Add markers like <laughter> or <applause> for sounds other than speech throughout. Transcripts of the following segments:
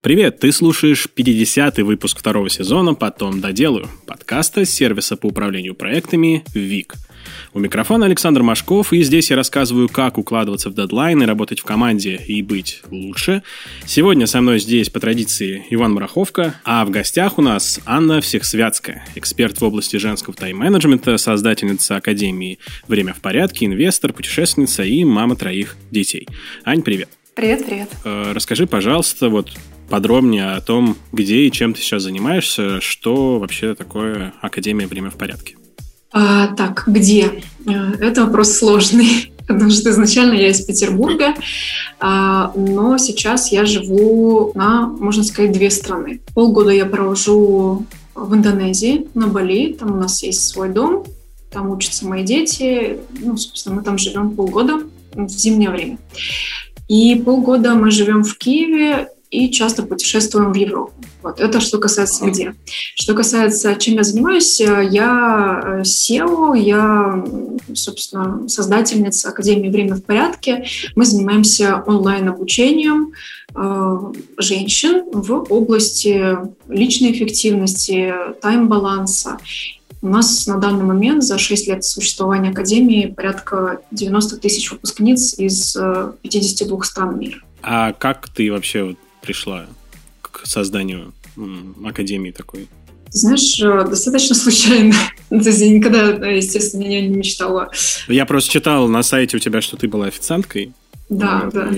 Привет, ты слушаешь 50-й выпуск второго сезона «Потом доделаю» подкаста сервиса по управлению проектами «ВИК». У микрофона Александр Машков, и здесь я рассказываю, как укладываться в дедлайны, работать в команде и быть лучше. Сегодня со мной здесь, по традиции, Иван Мараховка, а в гостях у нас Анна Всехсвятская, эксперт в области женского тайм-менеджмента, создательница Академии «Время в порядке», инвестор, путешественница и мама троих детей. Ань, привет. Привет, привет. Э, расскажи, пожалуйста, вот подробнее о том, где и чем ты сейчас занимаешься, что вообще такое Академия «Время в порядке». А, так, где? Э, это вопрос сложный, <laughs> потому что изначально я из Петербурга, а, но сейчас я живу на, можно сказать, две страны. Полгода я провожу в Индонезии, на Бали, там у нас есть свой дом, там учатся мои дети, ну, собственно, мы там живем полгода в зимнее время. И полгода мы живем в Киеве, и часто путешествуем в Европу. Вот это что касается где. Что касается, чем я занимаюсь, я SEO, я, собственно, создательница Академии «Время в порядке». Мы занимаемся онлайн-обучением э, женщин в области личной эффективности, тайм-баланса. У нас на данный момент за 6 лет существования Академии порядка 90 тысяч выпускниц из 52 э, стран мира. А как ты вообще пришла к созданию академии такой? Знаешь, э, достаточно случайно. <laughs> То есть я никогда, естественно, не, не мечтала. Я просто читал на сайте у тебя, что ты была официанткой. Да, вот, да.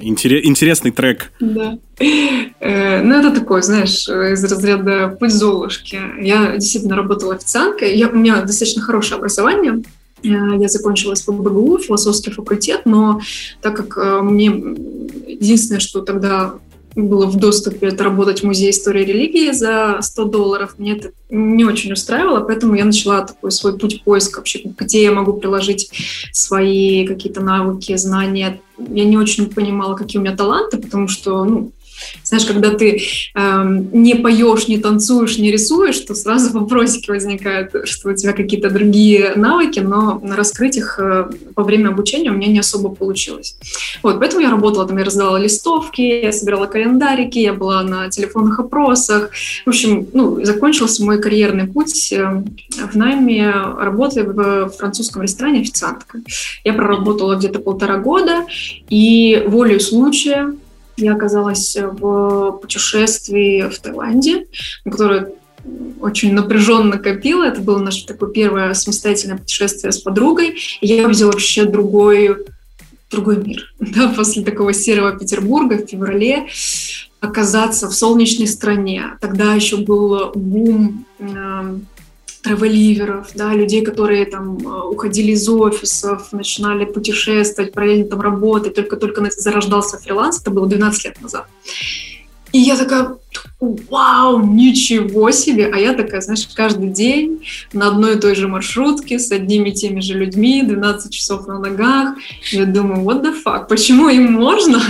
Интерес, интересный трек. Да. Э, ну, это такой, знаешь, из разряда «Путь Золушки». Я действительно работала официанткой. Я, у меня достаточно хорошее образование. Э, я закончила СПБГУ, философский факультет, но так как мне единственное, что тогда было в доступе это работать в Музее истории религии за 100 долларов. Мне это не очень устраивало, поэтому я начала такой свой путь поиска вообще, где я могу приложить свои какие-то навыки, знания. Я не очень понимала, какие у меня таланты, потому что, ну, знаешь, когда ты э, не поешь, не танцуешь, не рисуешь, то сразу <laughs> вопросики возникают, что у тебя какие-то другие навыки, но раскрыть их э, во время обучения у меня не особо получилось. Вот, поэтому я работала, там я раздавала листовки, я собирала календарики, я была на телефонных опросах. В общем, ну, закончился мой карьерный путь э, в найме работы в французском ресторане официанткой. Я проработала где-то полтора года, и волею случая я оказалась в путешествии в Таиланде, на которое очень напряженно копила. Это было наше такое первое самостоятельное путешествие с подругой. И я увидела вообще другой, другой мир. <laughs> Да, после такого серого Петербурга в феврале оказаться в солнечной стране. Тогда еще был бум эм, тревеливеров, да, людей, которые там э, уходили из офисов, начинали путешествовать, параллельно там работать, только-только зарождался фриланс, это было 12 лет назад. И я такая, вау, ничего себе! А я такая, знаешь, каждый день на одной и той же маршрутке с одними и теми же людьми, 12 часов на ногах. Я думаю, what the fuck, почему им можно,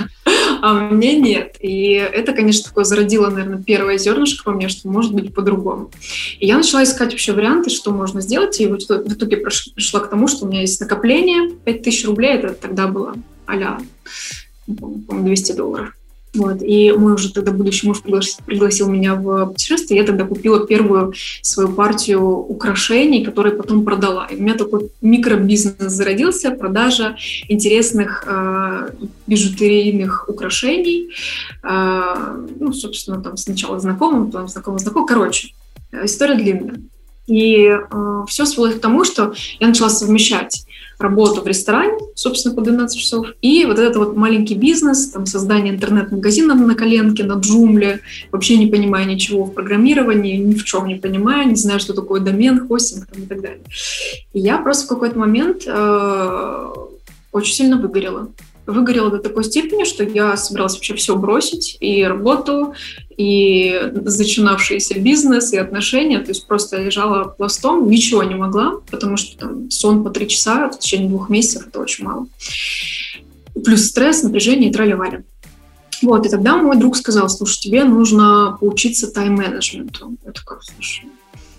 а мне нет. И это, конечно, такое зародило, наверное, первое зернышко во мне, что может быть по-другому. И я начала искать вообще варианты, что можно сделать, и вот в итоге пришла к тому, что у меня есть накопление, 5000 рублей, это тогда было а-ля 200 долларов. Вот. И мой уже тогда будущий муж пригласил, меня в путешествие. Я тогда купила первую свою партию украшений, которые потом продала. И у меня такой микробизнес зародился, продажа интересных э, бижутерийных украшений. Э, ну, собственно, там сначала знакомым, потом знакомым-знакомым. Короче, история длинная. И э, все свелось к тому, что я начала совмещать работу в ресторане, собственно, по 12 часов, и вот этот вот маленький бизнес, там, создание интернет-магазина на коленке, на джумле, вообще не понимая ничего в программировании, ни в чем не понимая, не знаю, что такое домен, хостинг там, и так далее. И я просто в какой-то момент э, очень сильно выгорела выгорела до такой степени, что я собиралась вообще все бросить, и работу, и начинавшийся бизнес, и отношения, то есть просто лежала пластом, ничего не могла, потому что там сон по три часа в течение двух месяцев – это очень мало. Плюс стресс, напряжение и тролливали. Вот, и тогда мой друг сказал, слушай, тебе нужно поучиться тайм-менеджменту. Я такая, слушай,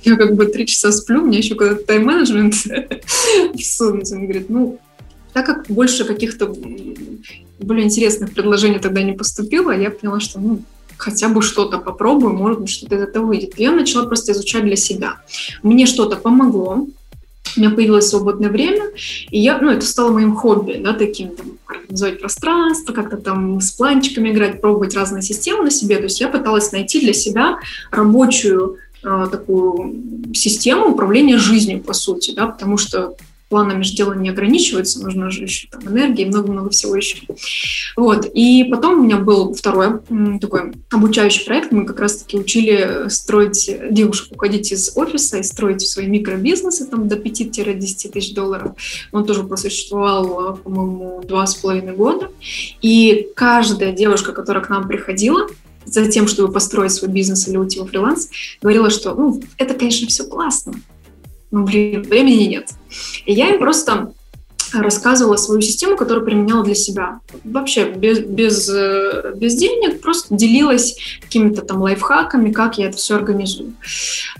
я как бы три часа сплю, у меня еще когда-то тайм-менеджмент <laughs> всунуть. Он говорит, ну, так как больше каких-то более интересных предложений тогда не поступило, я поняла, что ну, хотя бы что-то попробую, может быть, что-то из этого выйдет. Я начала просто изучать для себя. Мне что-то помогло, у меня появилось свободное время, и я, ну, это стало моим хобби, да, таким, там, организовать пространство, как-то там с планчиками играть, пробовать разные системы на себе. То есть я пыталась найти для себя рабочую э, такую систему управления жизнью, по сути, да, потому что планами же дело не ограничивается, нужно же еще там энергия и много-много всего еще. Вот. И потом у меня был второй такой обучающий проект. Мы как раз-таки учили строить девушек, уходить из офиса и строить свои микробизнесы там до 5-10 тысяч долларов. Он тоже просуществовал, по-моему, два с половиной года. И каждая девушка, которая к нам приходила, за тем, чтобы построить свой бизнес или уйти во фриланс, говорила, что ну, это, конечно, все классно, ну, блин, времени нет. И я им просто рассказывала свою систему, которую применяла для себя. Вообще без, без, э, без денег, просто делилась какими-то там лайфхаками, как я это все организую.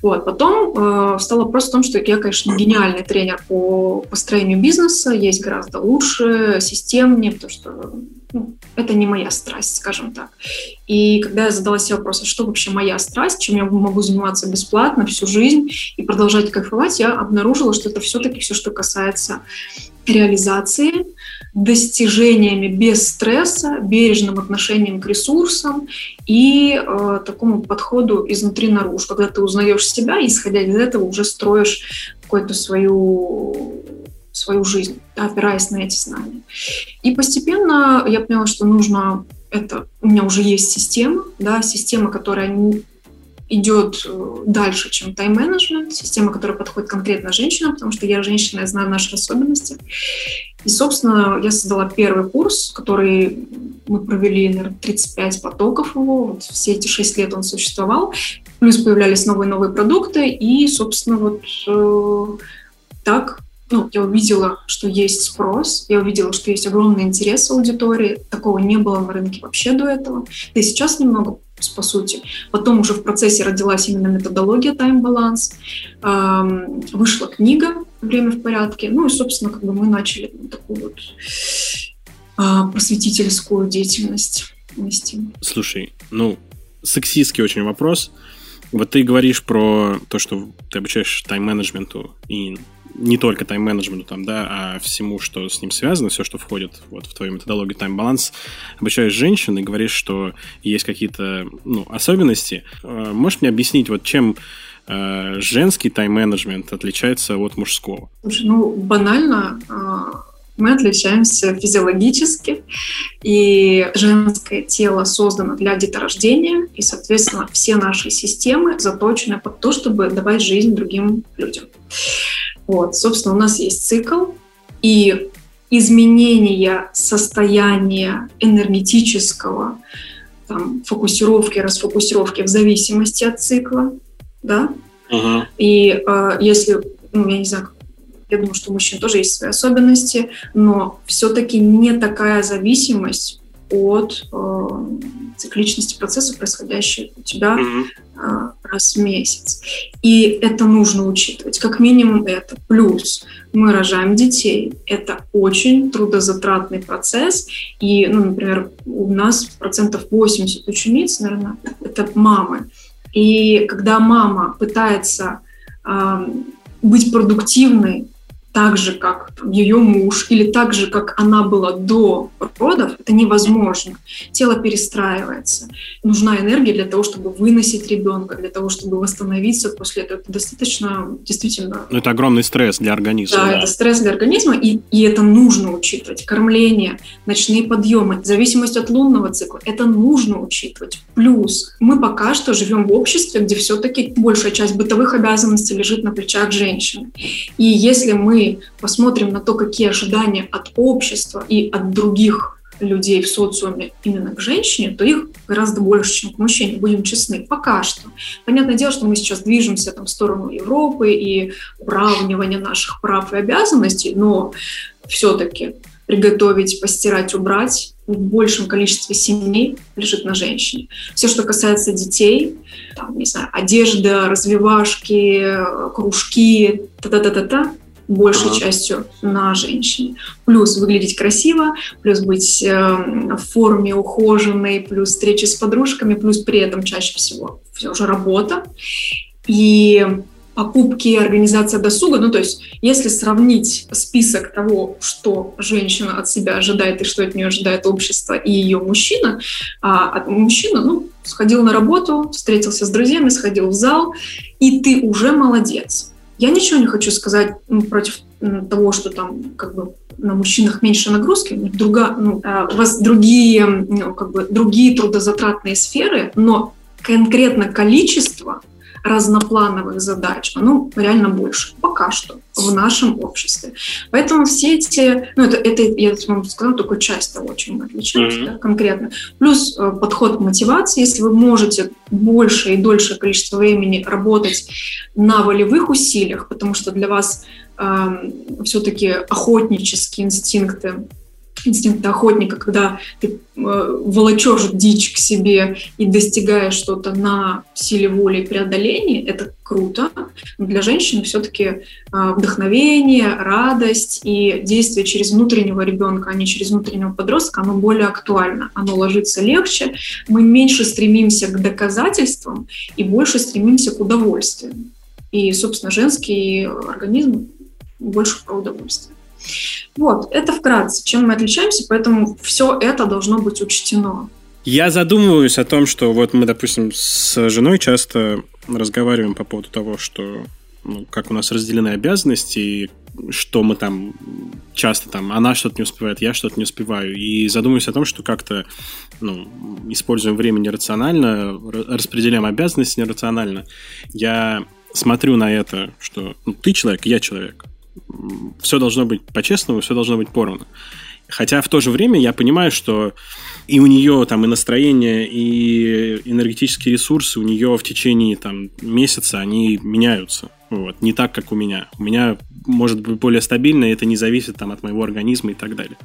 Вот. Потом э, стал вопрос в том, что я, конечно, гениальный тренер по построению бизнеса, есть гораздо лучше, системнее, потому что ну, это не моя страсть, скажем так. И когда я задала себе вопрос, а что вообще моя страсть, чем я могу заниматься бесплатно всю жизнь и продолжать кайфовать, я обнаружила, что это все-таки все, что касается реализации, достижениями без стресса, бережным отношением к ресурсам и э, такому подходу изнутри наружу, когда ты узнаешь себя, и исходя из этого уже строишь какую-то свою свою жизнь, да, опираясь на эти знания. И постепенно я поняла, что нужно это, у меня уже есть система, да, система, которая идет э, дальше, чем тайм-менеджмент, система, которая подходит конкретно женщинам, потому что я женщина, я знаю наши особенности. И, собственно, я создала первый курс, который мы провели, наверное, 35 потоков его, вот все эти 6 лет он существовал, плюс появлялись новые-новые продукты, и, собственно, вот э, так ну, я увидела, что есть спрос, я увидела, что есть огромный интерес аудитории. Такого не было на рынке вообще до этого. Да и сейчас немного, по сути. Потом уже в процессе родилась именно методология тайм-баланс. Эм, вышла книга «Время в порядке». Ну и, собственно, как бы мы начали такую вот э, просветительскую деятельность вести. Слушай, ну, сексистский очень вопрос. Вот ты говоришь про то, что ты обучаешь тайм-менеджменту и не только тайм-менеджменту, там, да, а всему, что с ним связано, все, что входит вот, в твою методологию тайм-баланс, обучаешь женщин и говоришь, что есть какие-то ну, особенности. Э, можешь мне объяснить, вот чем э, женский тайм-менеджмент отличается от мужского? Слушай, ну, банально, э, мы отличаемся физиологически, и женское тело создано для деторождения, и, соответственно, все наши системы заточены под то, чтобы давать жизнь другим людям. Вот, собственно, у нас есть цикл, и изменение состояния энергетического, там, фокусировки, расфокусировки в зависимости от цикла, да. Uh-huh. И э, если, ну, я не знаю, я думаю, что у мужчин тоже есть свои особенности, но все-таки не такая зависимость от э, цикличности процесса, происходящей у тебя mm-hmm. раз в месяц. И это нужно учитывать, как минимум это. Плюс мы рожаем детей. Это очень трудозатратный процесс. И, ну, например, у нас процентов 80 учениц, наверное, это мамы. И когда мама пытается э, быть продуктивной так же, как ее муж, или так же, как она была до родов, это невозможно. Тело перестраивается. Нужна энергия для того, чтобы выносить ребенка, для того, чтобы восстановиться после этого. Это достаточно, действительно... Ну, это огромный стресс для организма. Да, да. это стресс для организма, и, и это нужно учитывать. Кормление, ночные подъемы, зависимость от лунного цикла, это нужно учитывать. Плюс мы пока что живем в обществе, где все-таки большая часть бытовых обязанностей лежит на плечах женщины. И если мы посмотрим на то, какие ожидания от общества и от других людей в социуме именно к женщине, то их гораздо больше, чем к мужчине, будем честны, пока что. Понятное дело, что мы сейчас движемся там, в сторону Европы и уравнивания наших прав и обязанностей, но все-таки приготовить, постирать, убрать в большем количестве семей лежит на женщине. Все, что касается детей, там, не знаю, одежда, развивашки, кружки, та-та-та-та-та, большей ага. частью на женщине. Плюс выглядеть красиво, плюс быть э, в форме ухоженной, плюс встречи с подружками, плюс при этом чаще всего все же работа. И покупки и организация досуга. Ну, то есть, если сравнить список того, что женщина от себя ожидает и что от нее ожидает общество и ее мужчина, а мужчина, ну, сходил на работу, встретился с друзьями, сходил в зал, и ты уже молодец. Я ничего не хочу сказать против того, что там как бы на мужчинах меньше нагрузки, друга, ну, а, у вас другие, ну, как бы, другие трудозатратные сферы, но конкретно количество разноплановых задач, оно реально больше, пока что, в нашем обществе. Поэтому все эти, ну это, это я вам сказала, только часть того, чем мы отличаемся mm-hmm. да, конкретно. Плюс э, подход к мотивации, если вы можете больше и дольше количество времени работать на волевых усилиях, потому что для вас э, все-таки охотнические инстинкты инстинкт охотника, когда ты э, волочешь дичь к себе и достигаешь что-то на силе воли и преодолении, это круто. Но для женщины все-таки э, вдохновение, радость и действие через внутреннего ребенка, а не через внутреннего подростка, оно более актуально, оно ложится легче. Мы меньше стремимся к доказательствам и больше стремимся к удовольствию. И, собственно, женский организм больше про удовольствие. Вот, это вкратце, чем мы отличаемся, поэтому все это должно быть учтено. Я задумываюсь о том, что вот мы, допустим, с женой часто разговариваем по поводу того, что ну, как у нас разделены обязанности, и что мы там часто там, она что-то не успевает, я что-то не успеваю. И задумываюсь о том, что как-то ну, используем время нерационально, распределяем обязанности нерационально. Я смотрю на это, что ну, ты человек, я человек все должно быть по-честному, все должно быть поровну. Хотя в то же время я понимаю, что и у нее там и настроение, и энергетические ресурсы у нее в течение там месяца они меняются. Вот. Не так, как у меня. У меня может быть более стабильно, и это не зависит там, от моего организма и так далее.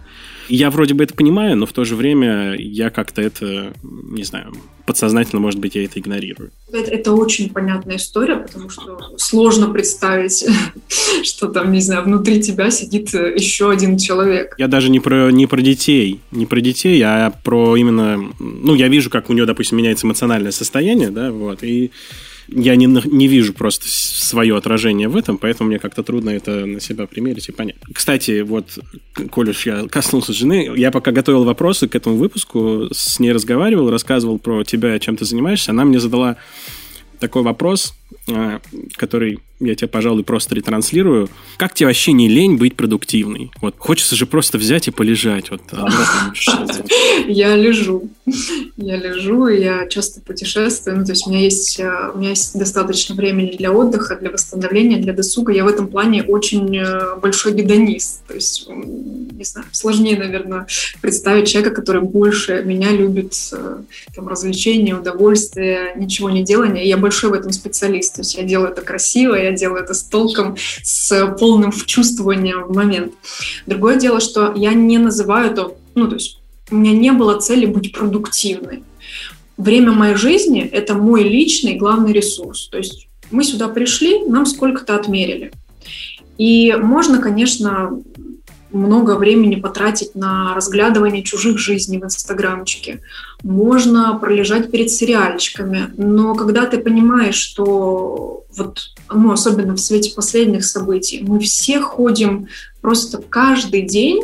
Я вроде бы это понимаю, но в то же время я как-то это, не знаю, подсознательно, может быть, я это игнорирую. Это, это очень понятная история, потому что сложно представить, <laughs> что там, не знаю, внутри тебя сидит еще один человек. Я даже не про, не про детей, не про детей, а про именно... Ну, я вижу, как у нее, допустим, меняется эмоциональное состояние, да, вот, и я не, не вижу просто свое отражение в этом, поэтому мне как-то трудно это на себя примерить и понять. Кстати, вот, коль уж я коснулся жены, я пока готовил вопросы к этому выпуску, с ней разговаривал, рассказывал про тебя, чем ты занимаешься, она мне задала такой вопрос, а, который я тебе, пожалуй, просто ретранслирую. Как тебе вообще не лень быть продуктивной? Вот хочется же просто взять и полежать. Вот, а я лежу. Я лежу, я часто путешествую. Ну, то есть у меня есть, э, у меня есть достаточно времени для отдыха, для восстановления, для досуга. Я в этом плане очень э, большой гедонист. То есть, не знаю, сложнее, наверное, представить человека, который больше меня любит э, там, развлечения, удовольствие, ничего не делания. Я большой в этом специалист. То есть я делаю это красиво, я делаю это с толком, с полным вчувствованием в момент. Другое дело, что я не называю это, ну, то есть у меня не было цели быть продуктивной. Время моей жизни — это мой личный главный ресурс. То есть мы сюда пришли, нам сколько-то отмерили. И можно, конечно, много времени потратить на разглядывание чужих жизней в Инстаграмчике. Можно пролежать перед сериальчиками. Но когда ты понимаешь, что вот, ну, особенно в свете последних событий, мы все ходим просто каждый день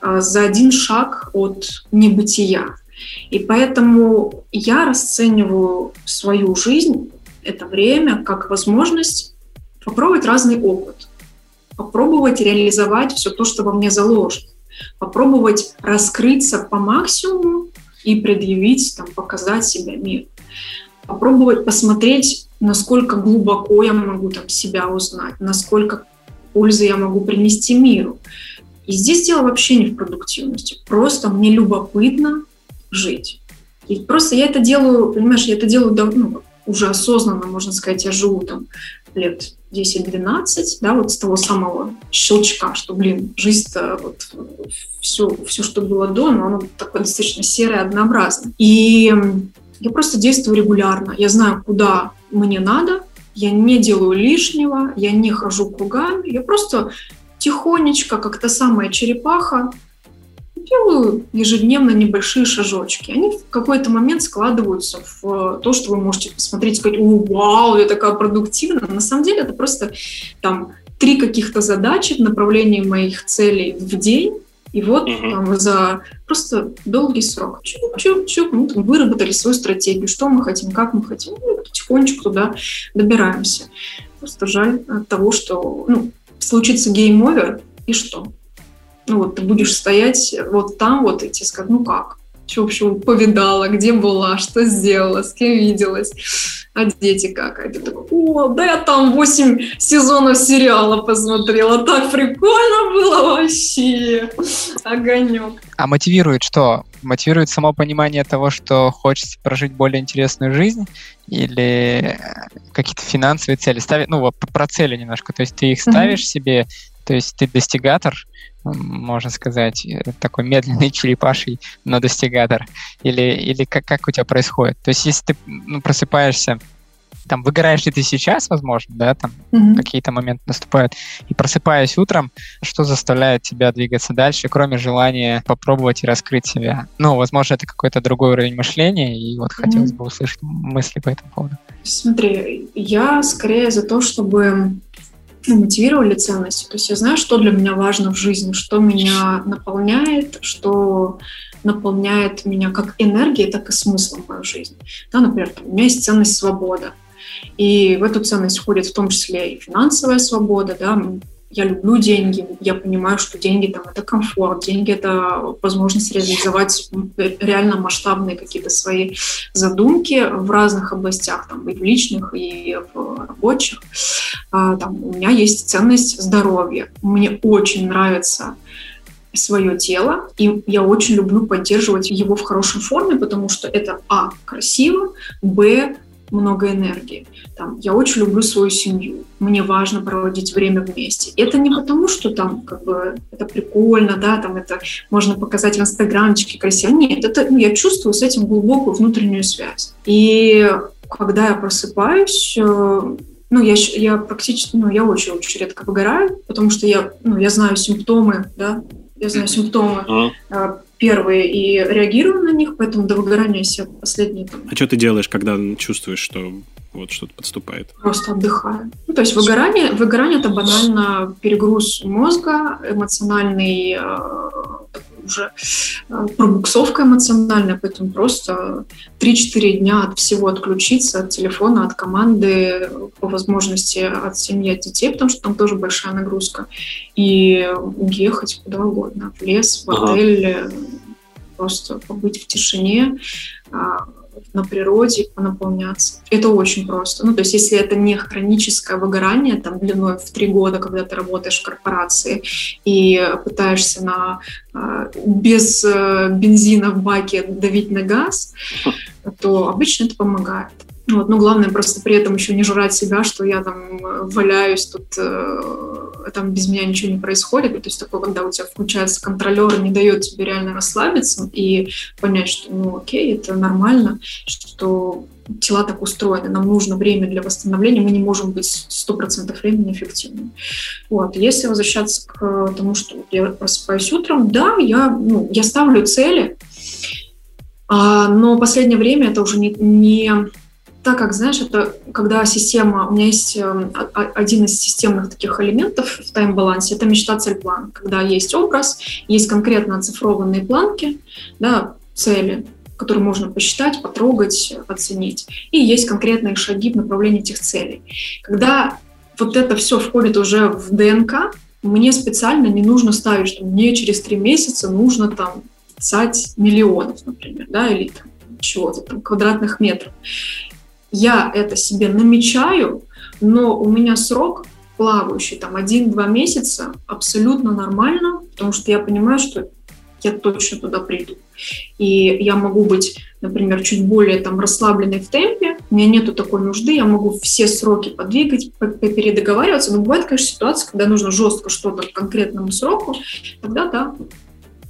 а, за один шаг от небытия. И поэтому я расцениваю свою жизнь, это время, как возможность попробовать разный опыт – попробовать реализовать все то, что во мне заложено, попробовать раскрыться по максимуму и предъявить, там, показать себя миру, попробовать посмотреть, насколько глубоко я могу там себя узнать, насколько пользы я могу принести миру. И здесь дело вообще не в продуктивности, просто мне любопытно жить. И просто я это делаю, понимаешь, я это делаю давно, ну, уже осознанно, можно сказать, я живу там лет 10-12, да, вот с того самого щелчка, что, блин, жизнь-то вот все, все, что было до, но оно такое достаточно серое, однообразное. И я просто действую регулярно. Я знаю, куда мне надо, я не делаю лишнего, я не хожу кругами, я просто тихонечко, как та самая черепаха, делаю ежедневно небольшие шажочки. Они в какой-то момент складываются в то, что вы можете посмотреть и сказать, о, вау, я такая продуктивная. На самом деле это просто там три каких-то задачи в направлении моих целей в день, и вот uh-huh. там, за просто долгий срок чук-чук-чук мы там выработали свою стратегию, что мы хотим, как мы хотим, ну, потихонечку туда добираемся. Просто жаль от того, что ну, случится game over, и что? Ну вот ты будешь стоять вот там вот и тебе скажут, ну как? Что вообще повидала, где была, что сделала, с кем виделась, а дети как? А ты такой, о, да я там 8 сезонов сериала посмотрела, так прикольно было вообще, огонек. А мотивирует что? Мотивирует само понимание того, что хочется прожить более интересную жизнь или какие-то финансовые цели ставить, ну вот про цели немножко, то есть ты их ставишь mm-hmm. себе, то есть ты достигатор, можно сказать, э, такой медленный <laughs> черепаший, но достигатор? Или, или как, как у тебя происходит? То есть если ты ну, просыпаешься там выгораешь ли ты сейчас, возможно, да, там mm-hmm. какие-то моменты наступают, и просыпаясь утром, что заставляет тебя двигаться дальше, кроме желания попробовать и раскрыть себя? Ну, возможно, это какой-то другой уровень мышления, и вот mm-hmm. хотелось бы услышать мысли по этому поводу. Смотри, я скорее за то, чтобы ну, мотивировали ценности. То есть я знаю, что для меня важно в жизни, что меня наполняет, что наполняет меня как энергией, так и смыслом в мою жизнь. Да, например, там, у меня есть ценность свобода. И в эту ценность входит в том числе и финансовая свобода, да, я люблю деньги, я понимаю, что деньги там это комфорт, деньги это возможность реализовать реально масштабные какие-то свои задумки в разных областях, там и в личных, и в рабочих. А, там, у меня есть ценность здоровья. Мне очень нравится свое тело, и я очень люблю поддерживать его в хорошей форме, потому что это, а, красиво, б, много энергии. Там, я очень люблю свою семью, мне важно проводить время вместе. Это не потому, что там как бы это прикольно, да, там это можно показать в инстаграмчике красиво. Нет, это ну, я чувствую с этим глубокую внутреннюю связь. И когда я просыпаюсь, э, ну, я, я практически, ну, я очень-очень редко выгораю, потому что я, ну, я знаю симптомы, да, я знаю симптомы uh-huh. Первые и реагирую на них, поэтому до выгорания я последние. Там, а что ты делаешь, когда чувствуешь, что вот что-то подступает? Просто отдыхаю. Ну, то есть выгорание, выгорание это банально перегруз мозга, эмоциональный э, уже э, пробуксовка эмоциональная, поэтому просто 3-4 дня от всего отключиться, от телефона, от команды, по возможности от семьи, от детей, потому что там тоже большая нагрузка, и уехать куда угодно, в лес, в отель, ага. просто побыть в тишине, а, на природе, понаполняться. Это очень просто. Ну, то есть, если это не хроническое выгорание, там, длиной в три года, когда ты работаешь в корпорации и пытаешься на, а, без э, бензина в баке давить на газ, <laughs> то обычно это помогает. Вот, но главное просто при этом еще не жрать себя, что я там валяюсь тут, э, там без меня ничего не происходит. То есть такое, когда у тебя включается контролер не дает тебе реально расслабиться и понять, что ну окей, это нормально, что тела так устроены, нам нужно время для восстановления, мы не можем быть 100% времени эффективными. Вот. Если возвращаться к тому, что я просыпаюсь утром, да, я, ну, я ставлю цели, а, но последнее время это уже не, не так как, знаешь, это когда система, у меня есть эм, один из системных таких элементов в тайм-балансе, это мечта, цель, план. Когда есть образ, есть конкретно оцифрованные планки, да, цели, которые можно посчитать, потрогать, оценить. И есть конкретные шаги в направлении этих целей. Когда вот это все входит уже в ДНК, мне специально не нужно ставить, что мне через три месяца нужно там писать миллионов, например, да, или там чего-то там, квадратных метров я это себе намечаю, но у меня срок плавающий, там, один-два месяца, абсолютно нормально, потому что я понимаю, что я точно туда приду. И я могу быть, например, чуть более там расслабленной в темпе, у меня нету такой нужды, я могу все сроки подвигать, передоговариваться, но бывает, конечно, ситуация, когда нужно жестко что-то к конкретному сроку, тогда да,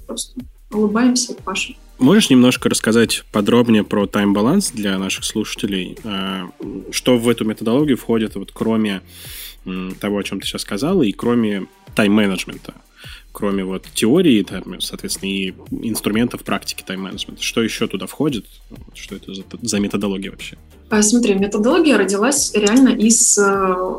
просто улыбаемся и пашем. Можешь немножко рассказать подробнее про тайм-баланс для наших слушателей? А, что в эту методологию входит, вот, кроме того, о чем ты сейчас сказала, и кроме тайм-менеджмента? Кроме вот теории, там, соответственно, и инструментов практики тайм-менеджмента. Что еще туда входит? Что это за, за методология вообще? Смотри, методология родилась реально из э,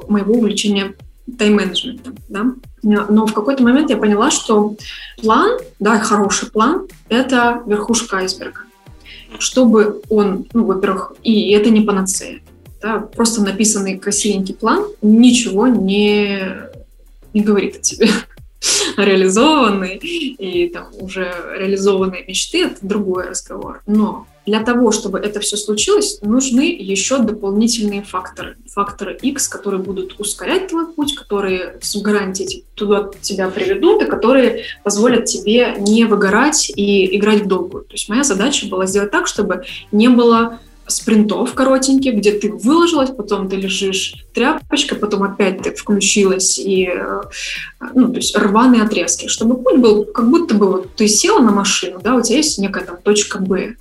моего увлечения тайм-менеджментом, да. Но в какой-то момент я поняла, что план, да, хороший план, это верхушка айсберга. Чтобы он, ну, во-первых, и это не панацея, да, просто написанный красивенький план ничего не, не говорит о тебе. <laughs> реализованные и там уже реализованные мечты, это другой разговор. Но для того, чтобы это все случилось, нужны еще дополнительные факторы. Факторы X, которые будут ускорять твой путь, которые с гарантией туда тебя приведут, и которые позволят тебе не выгорать и играть в долгую. То есть моя задача была сделать так, чтобы не было спринтов коротеньких, где ты выложилась, потом ты лежишь тряпочкой, потом опять ты включилась, и, э, ну, то есть рваные отрезки, чтобы путь был, как будто бы вот ты села на машину, да, у тебя есть некая там точка Б,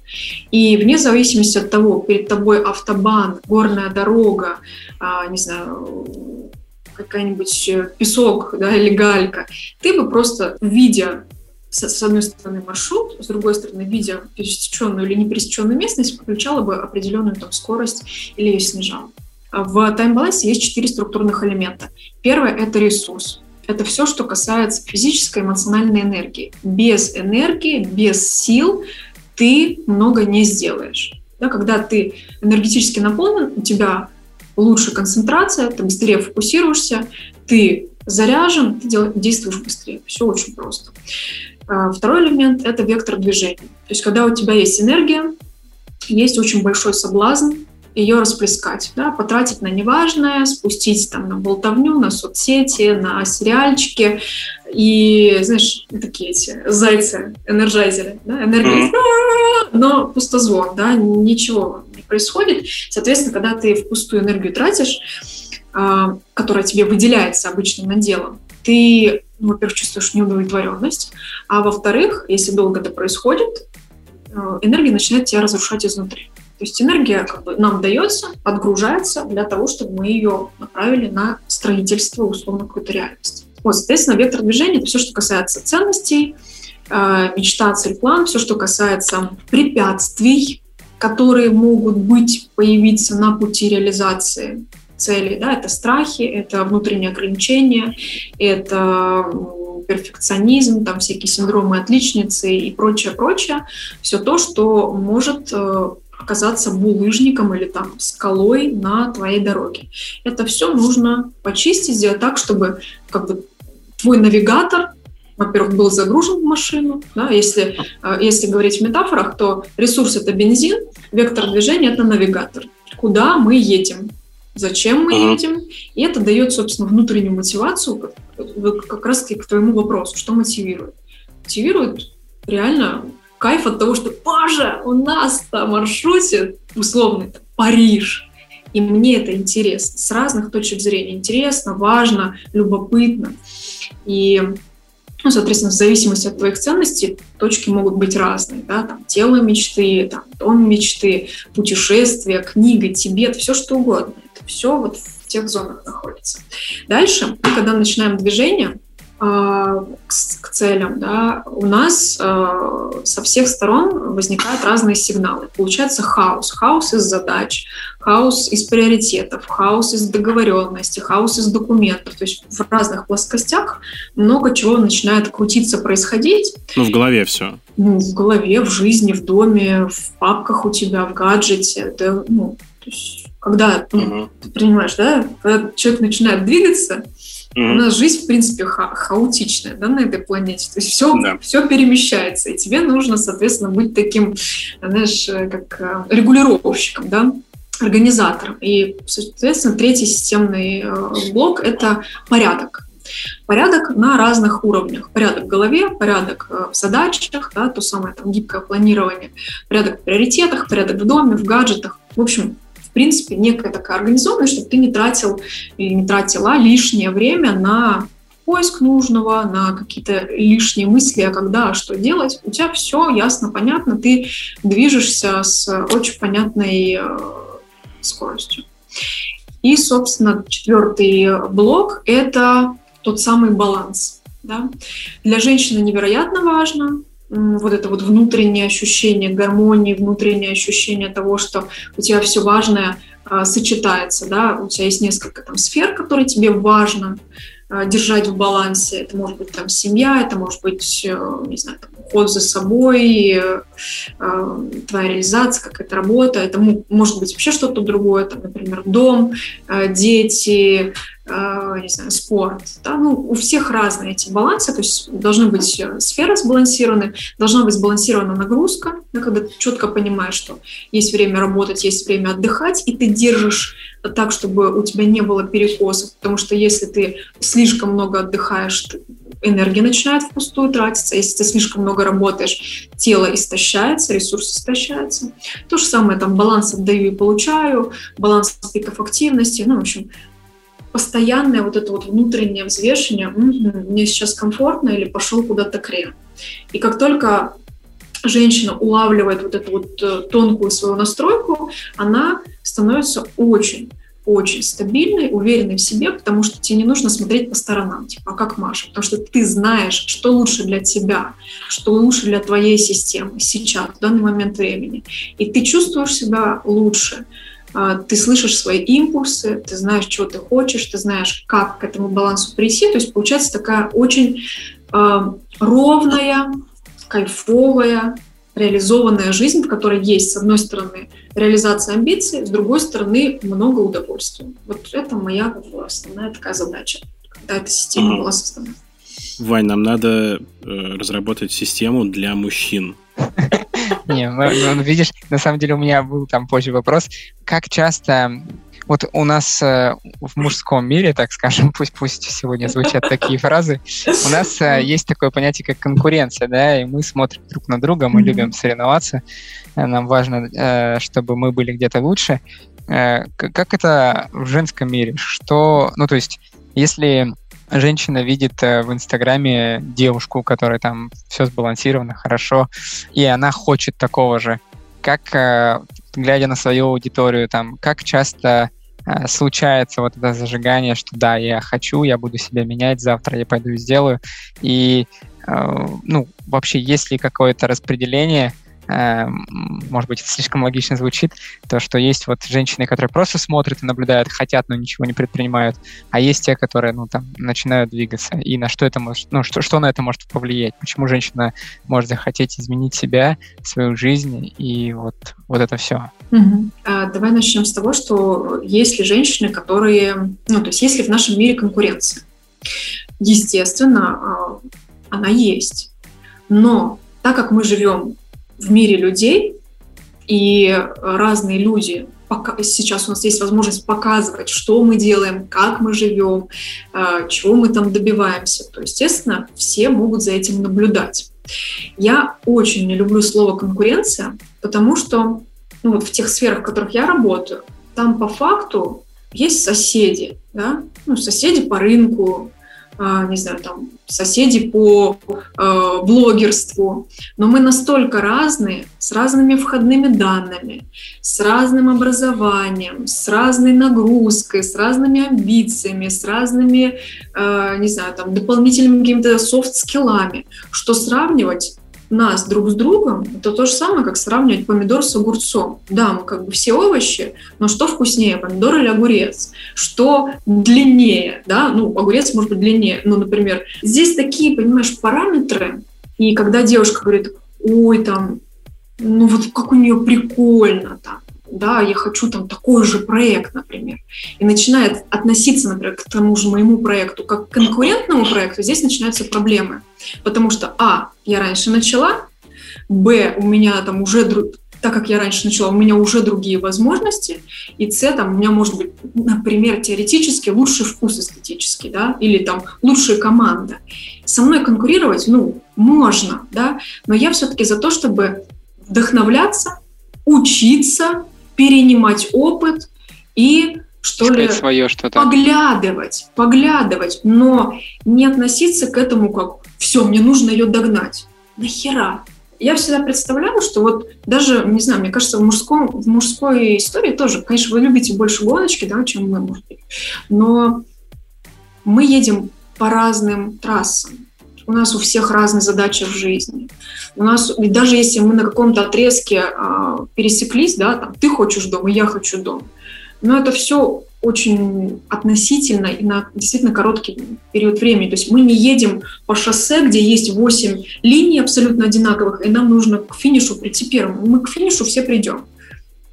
и вне зависимости от того, перед тобой автобан, горная дорога, а, не знаю, какая-нибудь э, песок, да, или галька, ты бы просто, видя с, одной стороны маршрут, с другой стороны, видя пересеченную или не местность, включала бы определенную там скорость или ее снижала. А в тайм-балансе есть четыре структурных элемента. Первое — это ресурс. Это все, что касается физической и эмоциональной энергии. Без энергии, без сил ты много не сделаешь. Да, когда ты энергетически наполнен, у тебя лучше концентрация, ты быстрее фокусируешься, ты заряжен, ты действуешь быстрее. Все очень просто. А, второй элемент – это вектор движения. То есть когда у тебя есть энергия, есть очень большой соблазн ее расплескать, да, потратить на неважное, спустить там на болтовню, на соцсети, на сериальчики и, знаешь, такие эти зайцы, энерджайзеры, да, энергия, <laughs> но пустозвон, да, ничего не происходит. Соответственно, когда ты впустую энергию тратишь, а, которая тебе выделяется обычным наделом, ты ну, во-первых, чувствуешь неудовлетворенность, а во-вторых, если долго это происходит, э, энергия начинает тебя разрушать изнутри. То есть энергия как бы нам дается, отгружается для того, чтобы мы ее направили на строительство условно какой-то реальности. Вот, соответственно, вектор движения — это все, что касается ценностей, э, мечта, цель, план, все, что касается препятствий, которые могут быть, появиться на пути реализации целей. Да? Это страхи, это внутренние ограничения, это перфекционизм, там всякие синдромы отличницы и прочее, прочее. Все то, что может э, оказаться булыжником или там скалой на твоей дороге. Это все нужно почистить, сделать так, чтобы как бы твой навигатор во-первых, был загружен в машину. Да? Если, э, если говорить в метафорах, то ресурс — это бензин, вектор движения — это навигатор. Куда мы едем? Зачем мы едем, и это дает, собственно, внутреннюю мотивацию как раз-таки к твоему вопросу, что мотивирует. Мотивирует реально кайф от того, что, боже, у нас на маршруте условный Париж, и мне это интересно, с разных точек зрения. Интересно, важно, любопытно. И ну, соответственно, в зависимости от твоих ценностей точки могут быть разные. Да? Там, тело мечты, там, дом мечты, путешествия, книга, Тибет, все что угодно. Все вот в тех зонах находится. Дальше, когда начинаем движение, а, к, к целям, да, у нас э, со всех сторон возникают разные сигналы. Получается хаос. Хаос из задач, хаос из приоритетов, хаос из договоренности, хаос из документов. То есть в разных плоскостях много чего начинает крутиться, происходить. Ну, в голове все. Ну, в голове, в жизни, в доме, в папках у тебя, в гаджете. Да, ну, то есть, когда ну, угу. ты понимаешь, да, когда человек начинает двигаться, Mm-hmm. У нас жизнь, в принципе, ха- хаотичная да, на этой планете. То есть все, да. все перемещается. И тебе нужно, соответственно, быть таким, знаешь, э, как э, регулировщиком, да, организатором. И, соответственно, третий системный э, блок — это порядок. Порядок на разных уровнях. Порядок в голове, порядок в задачах, да, то самое там гибкое планирование, порядок в приоритетах, порядок в доме, в гаджетах. В общем, принципе, некая такая организованность, чтобы ты не тратил или не тратила лишнее время на поиск нужного, на какие-то лишние мысли, а когда, а что делать, у тебя все ясно, понятно, ты движешься с очень понятной э, скоростью. И, собственно, четвертый блок – это тот самый баланс. Да? Для женщины невероятно важно вот это вот внутреннее ощущение гармонии, внутреннее ощущение того, что у тебя все важное э, сочетается, да, у тебя есть несколько там сфер, которые тебе важно э, держать в балансе. Это может быть там семья, это может быть, э, не знаю, там, уход за собой, э, э, твоя реализация, какая-то работа, это может быть вообще что-то другое, там, например, дом, дети, не знаю, спорт. Да? Ну, у всех разные эти балансы, то есть должны быть э, сферы сбалансированы, должна быть сбалансирована нагрузка, да, когда ты четко понимаешь, что есть время работать, есть время отдыхать, и ты держишь так, чтобы у тебя не было перекосов, потому что если ты слишком много отдыхаешь, энергия начинает впустую тратиться, если ты слишком много работаешь, тело истощается, ресурс истощается. То же самое, там, баланс отдаю и получаю, баланс пиков активности, ну, в общем, постоянное вот это вот внутреннее взвешивание, угу, мне сейчас комфортно или пошел куда-то крем. И как только женщина улавливает вот эту вот э, тонкую свою настройку, она становится очень очень стабильной, уверенной в себе, потому что тебе не нужно смотреть по сторонам, типа, а как Маша? Потому что ты знаешь, что лучше для тебя, что лучше для твоей системы сейчас, в данный момент времени. И ты чувствуешь себя лучше. А, ты слышишь свои импульсы, ты знаешь, чего ты хочешь, ты знаешь, как к этому балансу прийти. То есть получается такая очень э, ровная, кайфовая, реализованная жизнь, в которой есть, с одной стороны, реализация амбиций, с другой стороны, много удовольствия. Вот это моя как бы, основная такая задача, когда эта система была создана. Вань, нам надо э, разработать систему для мужчин. Не, ну, видишь, на самом деле у меня был там позже вопрос, как часто вот у нас э, в мужском мире, так скажем, пусть пусть сегодня звучат такие фразы, у нас э, есть такое понятие, как конкуренция, да, и мы смотрим друг на друга, мы любим соревноваться, нам важно, э, чтобы мы были где-то лучше. Как это в женском мире? Что, ну, то есть, если женщина видит э, в Инстаграме девушку, у которой там все сбалансировано хорошо, и она хочет такого же. Как, э, глядя на свою аудиторию, там, как часто э, случается вот это зажигание, что да, я хочу, я буду себя менять, завтра я пойду и сделаю. И, ну, вообще, есть ли какое-то распределение может быть, это слишком логично звучит, то, что есть вот женщины, которые просто смотрят и наблюдают, хотят, но ничего не предпринимают, а есть те, которые, ну, там, начинают двигаться. И на что это может, ну, что, что на это может повлиять? Почему женщина может захотеть изменить себя, свою жизнь и вот, вот это все? Угу. А, давай начнем с того, что есть ли женщины, которые, ну, то есть есть ли в нашем мире конкуренция? Естественно, а, она есть. Но так как мы живем в мире людей, и разные люди сейчас у нас есть возможность показывать, что мы делаем, как мы живем, а, чего мы там добиваемся, то, естественно, все могут за этим наблюдать. Я очень не люблю слово конкуренция, потому что ну, вот в тех сферах, в которых я работаю, там по факту есть соседи, да, ну, соседи по рынку, не знаю, там, соседи по э, блогерству, но мы настолько разные, с разными входными данными, с разным образованием, с разной нагрузкой, с разными амбициями, с разными, э, не знаю, там, дополнительными какими-то софт-скиллами, что сравнивать нас друг с другом, это то же самое, как сравнивать помидор с огурцом. Да, мы как бы все овощи, но что вкуснее, помидор или огурец? Что длиннее, да? Ну, огурец может быть длиннее. Ну, например, здесь такие, понимаешь, параметры, и когда девушка говорит, ой, там, ну вот как у нее прикольно там, да, я хочу там такой же проект, например, и начинает относиться, например, к тому же моему проекту как к конкурентному проекту, здесь начинаются проблемы. Потому что, а, я раньше начала, б, у меня там уже, так как я раньше начала, у меня уже другие возможности, и с, там, у меня может быть, например, теоретически лучший вкус эстетический, да, или там лучшая команда. Со мной конкурировать, ну, можно, да, но я все-таки за то, чтобы вдохновляться, учиться, перенимать опыт и что ли, свое что-то. поглядывать, поглядывать, но не относиться к этому как «все, мне нужно ее догнать». Нахера? Я всегда представляла, что вот даже, не знаю, мне кажется, в, мужском, в мужской истории тоже, конечно, вы любите больше гоночки, да, чем мы, может быть, но мы едем по разным трассам. У нас у всех разные задачи в жизни. У нас, и даже если мы на каком-то отрезке э, пересеклись, да, там, ты хочешь дом, и я хочу дом, но это все очень относительно и на действительно короткий период времени. То есть мы не едем по шоссе, где есть 8 линий абсолютно одинаковых, и нам нужно к финишу прийти первым. Мы к финишу все придем.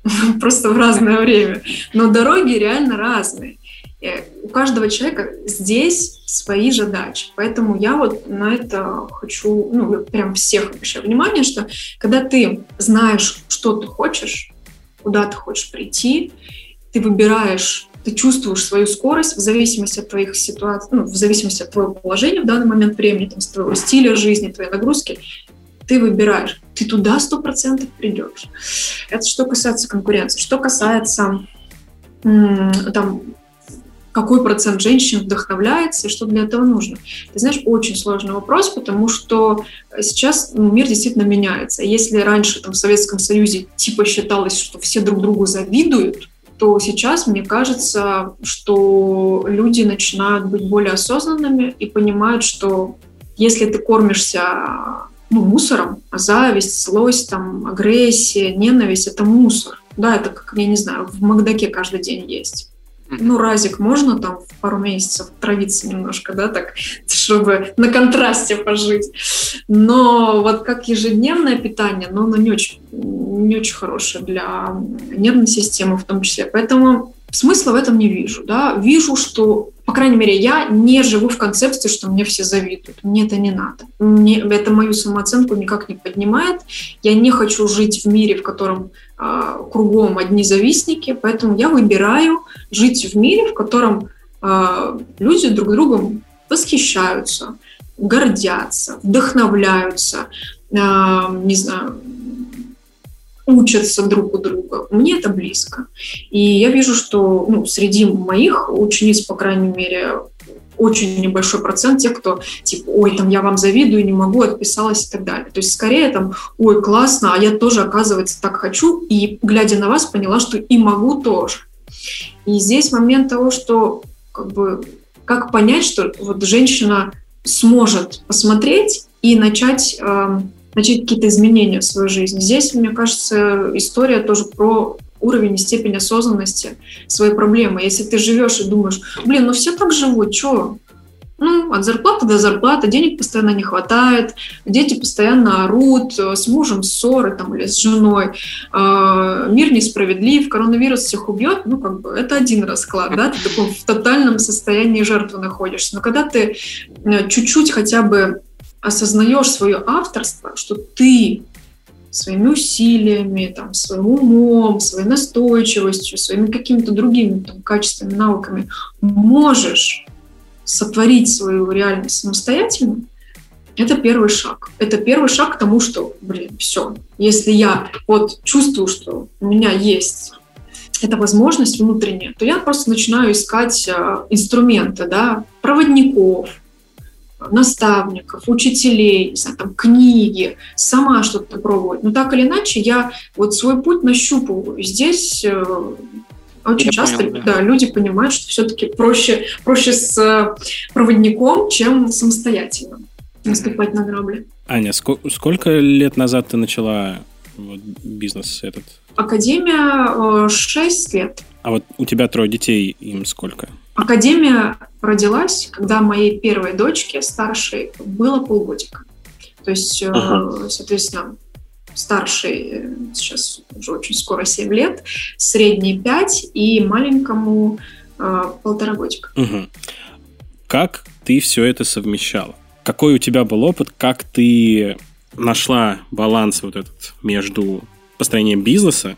<laughs> Просто в разное время. Но дороги реально разные. У каждого человека здесь свои задачи. Поэтому я вот на это хочу, ну, прям всех обращаю внимание, что когда ты знаешь, что ты хочешь, куда ты хочешь прийти, ты выбираешь ты чувствуешь свою скорость в зависимости от твоих ситуаций, ну, в зависимости от твоего положения в данный момент времени, там, с твоего стиля жизни, твоей нагрузки, ты выбираешь, ты туда сто процентов придешь. Это что касается конкуренции. Что касается там, какой процент женщин вдохновляется и что для этого нужно? Ты знаешь, очень сложный вопрос, потому что сейчас ну, мир действительно меняется. Если раньше там, в Советском Союзе типа считалось, что все друг другу завидуют, то сейчас мне кажется, что люди начинают быть более осознанными и понимают, что если ты кормишься ну, мусором, а зависть, злость, там, агрессия, ненависть — это мусор. Да, это, как, я не знаю, в Макдаке каждый день есть. Ну, разик можно там в пару месяцев травиться немножко, да, так, <laughs> чтобы на контрасте пожить. Но вот как ежедневное питание, но оно не очень, не очень хорошее для нервной системы в том числе. Поэтому смысла в этом не вижу. Да? Вижу, что, по крайней мере, я не живу в концепции, что мне все завидуют. Мне это не надо. Мне, это мою самооценку никак не поднимает. Я не хочу жить в мире, в котором э, кругом одни завистники, поэтому я выбираю жить в мире, в котором э, люди друг другом восхищаются, гордятся, вдохновляются, э, не знаю, учатся друг у друга. Мне это близко. И я вижу, что ну, среди моих учениц, по крайней мере, очень небольшой процент тех, кто типа, ой, там я вам завидую, не могу, отписалась и так далее. То есть скорее там, ой, классно, а я тоже, оказывается, так хочу, и глядя на вас, поняла, что и могу тоже. И здесь момент того, что как бы как понять, что вот женщина сможет посмотреть и начать э, начать какие-то изменения в свою жизнь. Здесь, мне кажется, история тоже про уровень и степень осознанности своей проблемы. Если ты живешь и думаешь, блин, ну все так живут, что? Ну, от зарплаты до зарплаты, денег постоянно не хватает, дети постоянно орут, с мужем ссоры там, или с женой, э, мир несправедлив, коронавирус всех убьет, ну, как бы, это один расклад, да, ты такой в тотальном состоянии жертвы находишься. Но когда ты э, чуть-чуть хотя бы осознаешь свое авторство, что ты своими усилиями, там, своим умом, своей настойчивостью, своими какими-то другими там, качествами, навыками можешь сотворить свою реальность самостоятельно, это первый шаг. Это первый шаг к тому, что, блин, все. Если я вот чувствую, что у меня есть эта возможность внутренняя, то я просто начинаю искать э, инструменты, да, проводников, наставников, учителей, не знаю, там, книги, сама что-то пробовать. Но так или иначе, я вот свой путь нащупываю. Здесь э, очень я часто понял, да. Да, люди понимают, что все-таки проще, проще с э, проводником, чем самостоятельно наступать на грабли. Аня, ск- сколько лет назад ты начала вот, бизнес этот? Академия э, 6 лет. А вот у тебя трое детей, им сколько? Академия родилась, когда моей первой дочке, старшей, было полгодика. То есть, uh-huh. соответственно, старшей э, сейчас уже очень скоро 7 лет, средней 5 и маленькому э, полтора годика. Угу. Как ты все это совмещала? Какой у тебя был опыт? Как ты нашла баланс вот этот между построением бизнеса,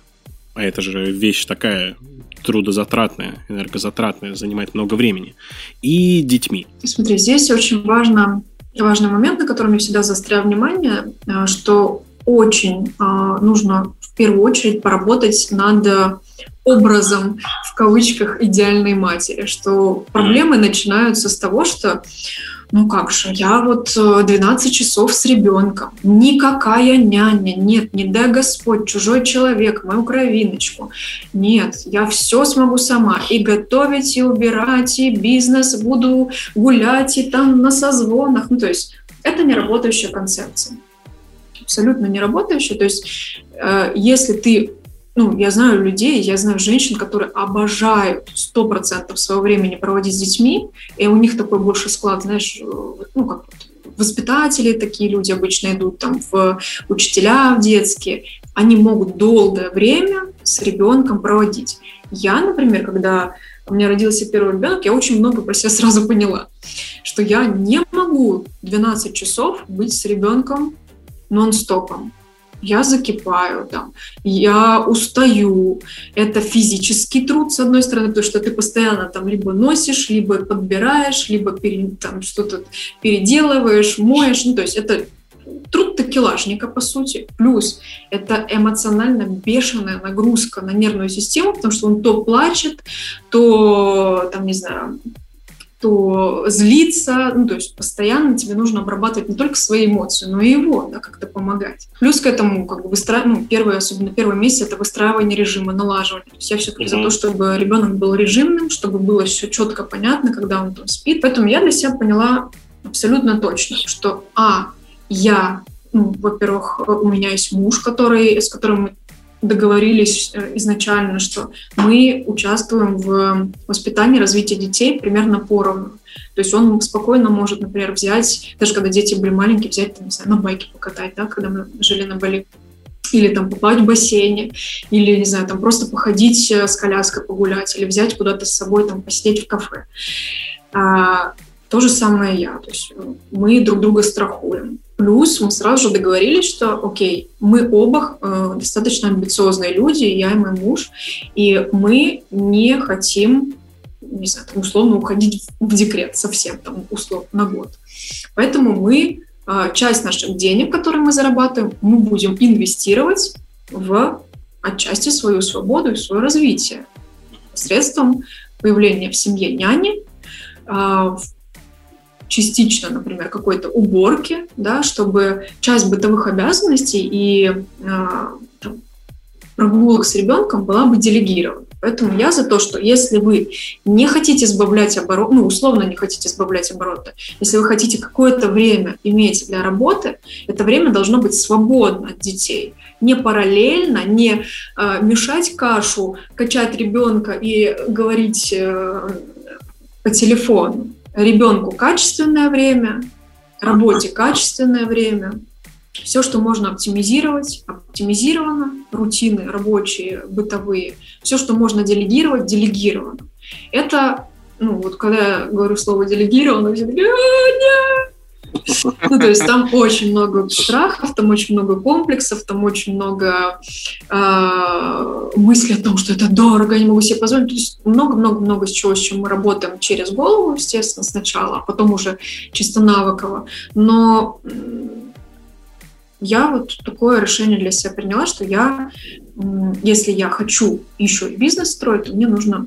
а это же вещь такая трудозатратная, энергозатратная, занимает много времени, и детьми. Смотри, здесь очень важно, важный момент, на котором я всегда заостряю внимание, э, что очень э, нужно в первую очередь поработать над образом, в кавычках, идеальной матери, что проблемы начинаются с того, что ну как же, я вот 12 э, часов с ребенком, никакая няня, нет, не дай Господь, чужой человек, мою кровиночку. Нет, я все смогу сама, и готовить, и убирать, и бизнес, буду гулять, и там на созвонах. Ну, то есть это не работающая концепция. Абсолютно не работающая. То есть э, если ты ну, я знаю людей, я знаю женщин, которые обожают 100% своего времени проводить с детьми, и у них такой больше склад, знаешь, э, ну, как воспитатели такие люди обычно идут там в учителя в детские, они могут долгое время с ребенком проводить. Я, например, когда у меня родился первый ребенок, я очень много про себя сразу поняла, что я не могу 12 часов быть с ребенком нон-стопом я закипаю, там, я устаю. Это физический труд, с одной стороны, потому что ты постоянно там либо носишь, либо подбираешь, либо пере, там что-то переделываешь, моешь. Ну, то есть это труд такелажника, по сути. Плюс это эмоционально бешеная нагрузка на нервную систему, потому что он то плачет, то, там, не знаю, то злиться, ну, то есть постоянно тебе нужно обрабатывать не только свои эмоции, но и его, да, как-то помогать. Плюс к этому, как бы, выстра... ну, первый, особенно первый месяц, это выстраивание режима, налаживание. То есть я все-таки mm-hmm. за то, чтобы ребенок был режимным, чтобы было все четко понятно, когда он там спит. Поэтому я для себя поняла абсолютно точно, что, а, я ну, во-первых, у меня есть муж, который, с которым мы договорились э, изначально, что мы участвуем в воспитании, развитии детей примерно поровну. То есть он спокойно может, например, взять, даже когда дети были маленькие, взять, там, не знаю, на байке покатать, да, когда мы жили на Бали, или там поплавать в бассейне, или, не знаю, там просто походить э, с коляской погулять, или взять куда-то с собой, там, посидеть в кафе. А, то же самое я. То есть мы друг друга страхуем. Плюс мы сразу же договорились, что, окей, мы оба э, достаточно амбициозные люди, я и мой муж, и мы не хотим, не знаю, там, условно уходить в декрет совсем, там, условно, на год. Поэтому мы э, часть наших денег, которые мы зарабатываем, мы будем инвестировать в отчасти свою свободу и свое развитие посредством появления в семье няни, э, частично, например, какой-то уборки, да, чтобы часть бытовых обязанностей и э, прогулок с ребенком была бы делегирована. Поэтому я за то, что если вы не хотите сбавлять оборот, ну, условно не хотите сбавлять обороты, если вы хотите какое-то время иметь для работы, это время должно быть свободно от детей. Не параллельно, не э, мешать кашу, качать ребенка и говорить э, по телефону ребенку качественное время, работе качественное время. Все, что можно оптимизировать, оптимизировано, рутины рабочие, бытовые. Все, что можно делегировать, делегировано. Это, ну вот когда я говорю слово делегировано, все такие, «А, нет, <laughs> ну, то есть там очень много страхов, там очень много комплексов, там очень много э, мыслей о том, что это дорого, я не могу себе позволить. То есть много-много-много с чего, с чем мы работаем через голову, естественно, сначала, а потом уже чисто навыково. Но я вот такое решение для себя приняла, что я, если я хочу еще и бизнес строить, то мне нужно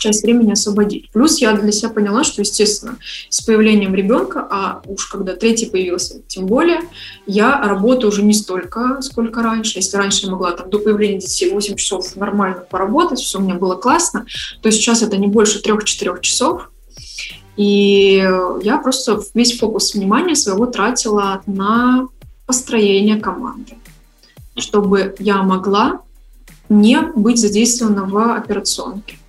часть времени освободить. Плюс я для себя поняла, что, естественно, с появлением ребенка, а уж когда третий появился, тем более, я работаю уже не столько, сколько раньше. Если раньше я могла там до появления детей 8 часов нормально поработать, все у меня было классно, то сейчас это не больше 3-4 часов. И я просто весь фокус внимания своего тратила на построение команды, чтобы я могла не быть задействована в операционке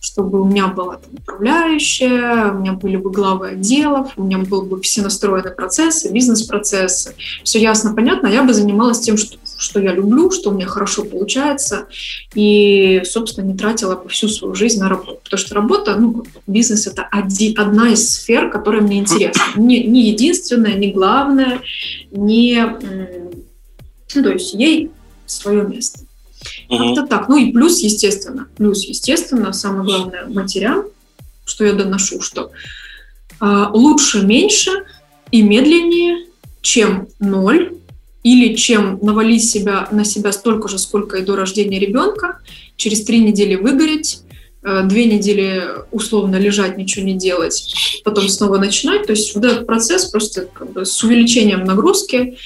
чтобы у меня была там управляющая, у меня были бы главы отделов, у меня был бы все настроены процессы, бизнес-процессы. Все ясно, понятно, я бы занималась тем, что, что я люблю, что у меня хорошо получается, и, собственно, не тратила бы всю свою жизнь на работу. Потому что работа, ну, бизнес — это один, одна из сфер, которая мне интересна. Не, не единственная, не главная, не... Ну, то есть ей свое место. Угу. Как-то так. Ну и плюс, естественно, плюс, естественно, самое главное матерям, что я доношу, что э, лучше меньше и медленнее, чем ноль или чем навалить себя, на себя столько же, сколько и до рождения ребенка, через три недели выгореть, э, две недели условно лежать, ничего не делать, потом снова начинать. То есть вот этот процесс просто как бы с увеличением нагрузки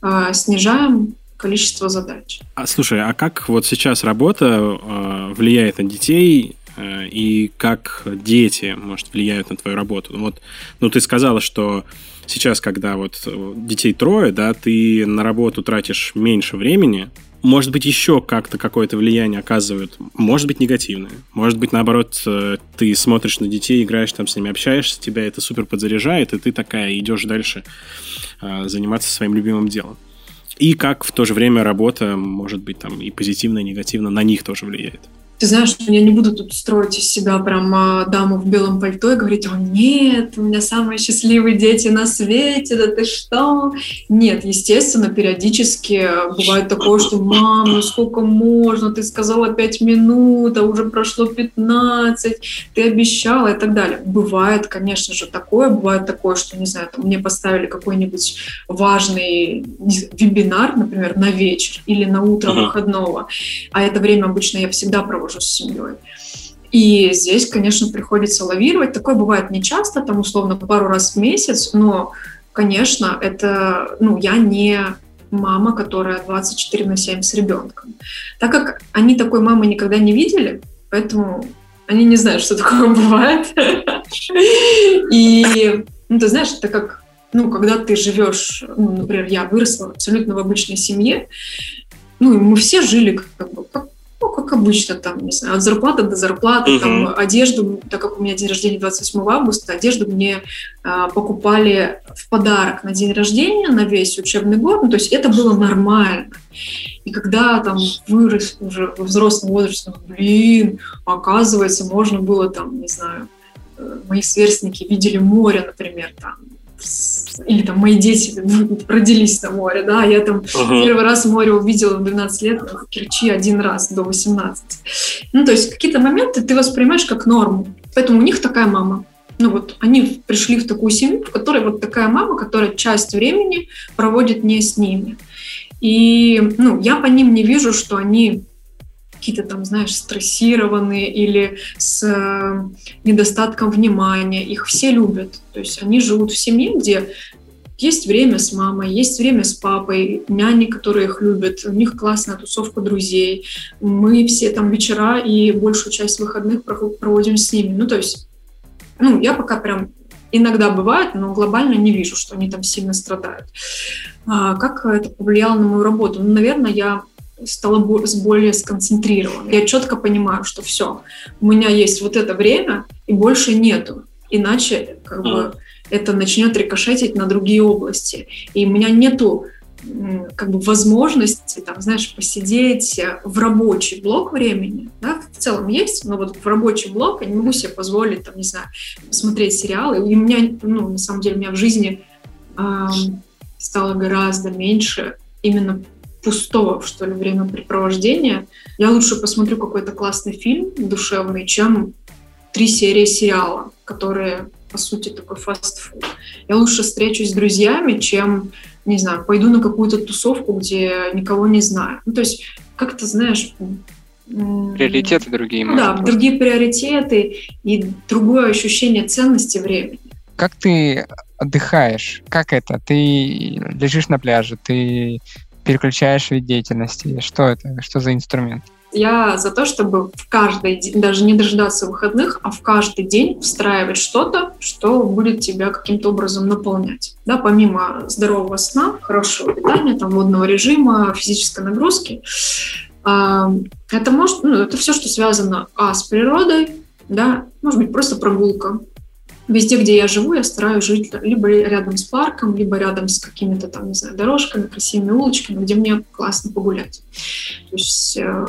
э, снижаем количество задач. А, слушай, а как вот сейчас работа э, влияет на детей э, и как дети, может, влияют на твою работу? Вот, ну, ты сказала, что сейчас, когда вот э, детей трое, да, ты на работу тратишь меньше времени, может быть, еще как-то какое-то влияние оказывают, может быть, негативное, может быть, наоборот, э, ты смотришь на детей, играешь там с ними, общаешься, тебя это супер подзаряжает, и ты такая идешь дальше заниматься своим любимым делом. И как в то же время работа, может быть, там и позитивно, и негативно на них тоже влияет. Ты знаешь, я не буду тут строить из себя прям а, даму в белом пальто и говорить, о нет, у меня самые счастливые дети на свете, да ты что? Нет, естественно, периодически бывает такое, что мама, ну сколько можно, ты сказала 5 минут, а уже прошло 15, ты обещала и так далее. Бывает, конечно же, такое, бывает такое, что, не знаю, там, мне поставили какой-нибудь важный вебинар, например, на вечер или на утро выходного, а это время обычно я всегда провожу провожу с семьей. И здесь, конечно, приходится лавировать. Такое бывает не часто, там условно пару раз в месяц, но, конечно, это, ну, я не мама, которая 24 на 7 с ребенком. Так как они такой мамы никогда не видели, поэтому они не знают, что такое бывает. И, ну, ты знаешь, это как, ну, когда ты живешь, ну, например, я выросла абсолютно в обычной семье, ну, и мы все жили как бы как ну, как обычно, там, не знаю, от зарплаты до зарплаты, uh-huh. там, одежду, так как у меня день рождения 28 августа, одежду мне а, покупали в подарок на день рождения, на весь учебный год, ну, то есть это было нормально. И когда там вырос уже во взрослом возрасте, ну, блин, оказывается, можно было там, не знаю, э, мои сверстники видели море, например, там, или там мои дети родились на море, да, я там uh-huh. первый раз море увидела в 12 лет в Керчи один раз до 18. Ну, то есть какие-то моменты ты воспринимаешь как норму, поэтому у них такая мама. Ну вот они пришли в такую семью, в которой вот такая мама, которая часть времени проводит не с ними. И ну, я по ним не вижу, что они какие-то там, знаешь, стрессированные или с э, недостатком внимания. Их все любят. То есть они живут в семье, где есть время с мамой, есть время с папой, няни, которые их любят, у них классная тусовка друзей. Мы все там вечера и большую часть выходных проводим с ними. Ну, то есть, ну, я пока прям иногда бывает, но глобально не вижу, что они там сильно страдают. А как это повлияло на мою работу? Ну, наверное, я стала более сконцентрирована. Я четко понимаю, что все, у меня есть вот это время, и больше нету. Иначе как бы это начнет рикошетить на другие области. И у меня нету как бы возможности, там, знаешь, посидеть в рабочий блок времени, да, в целом есть, но вот в рабочий блок я не могу себе позволить, там, не знаю, посмотреть сериалы. И у меня, ну, на самом деле, у меня в жизни э, стало гораздо меньше именно пустого, что ли, времяпрепровождения, я лучше посмотрю какой-то классный фильм душевный, чем три серии сериала, которые, по сути, такой фастфуд. Я лучше встречусь с друзьями, чем, не знаю, пойду на какую-то тусовку, где никого не знаю. Ну, то есть, как то знаешь... Приоритеты другие. Да, просто. другие приоритеты и другое ощущение ценности времени. Как ты отдыхаешь? Как это? Ты лежишь на пляже, ты переключаешь вид деятельности? Что это? Что за инструмент? Я за то, чтобы в каждый день, даже не дожидаться выходных, а в каждый день встраивать что-то, что будет тебя каким-то образом наполнять. Да, помимо здорового сна, хорошего питания, там, водного режима, физической нагрузки, это может, ну, это все, что связано а, с природой, да, может быть, просто прогулка, Везде, где я живу, я стараюсь жить либо рядом с парком, либо рядом с какими-то там, не знаю, дорожками, красивыми улочками, где мне классно погулять. То есть э,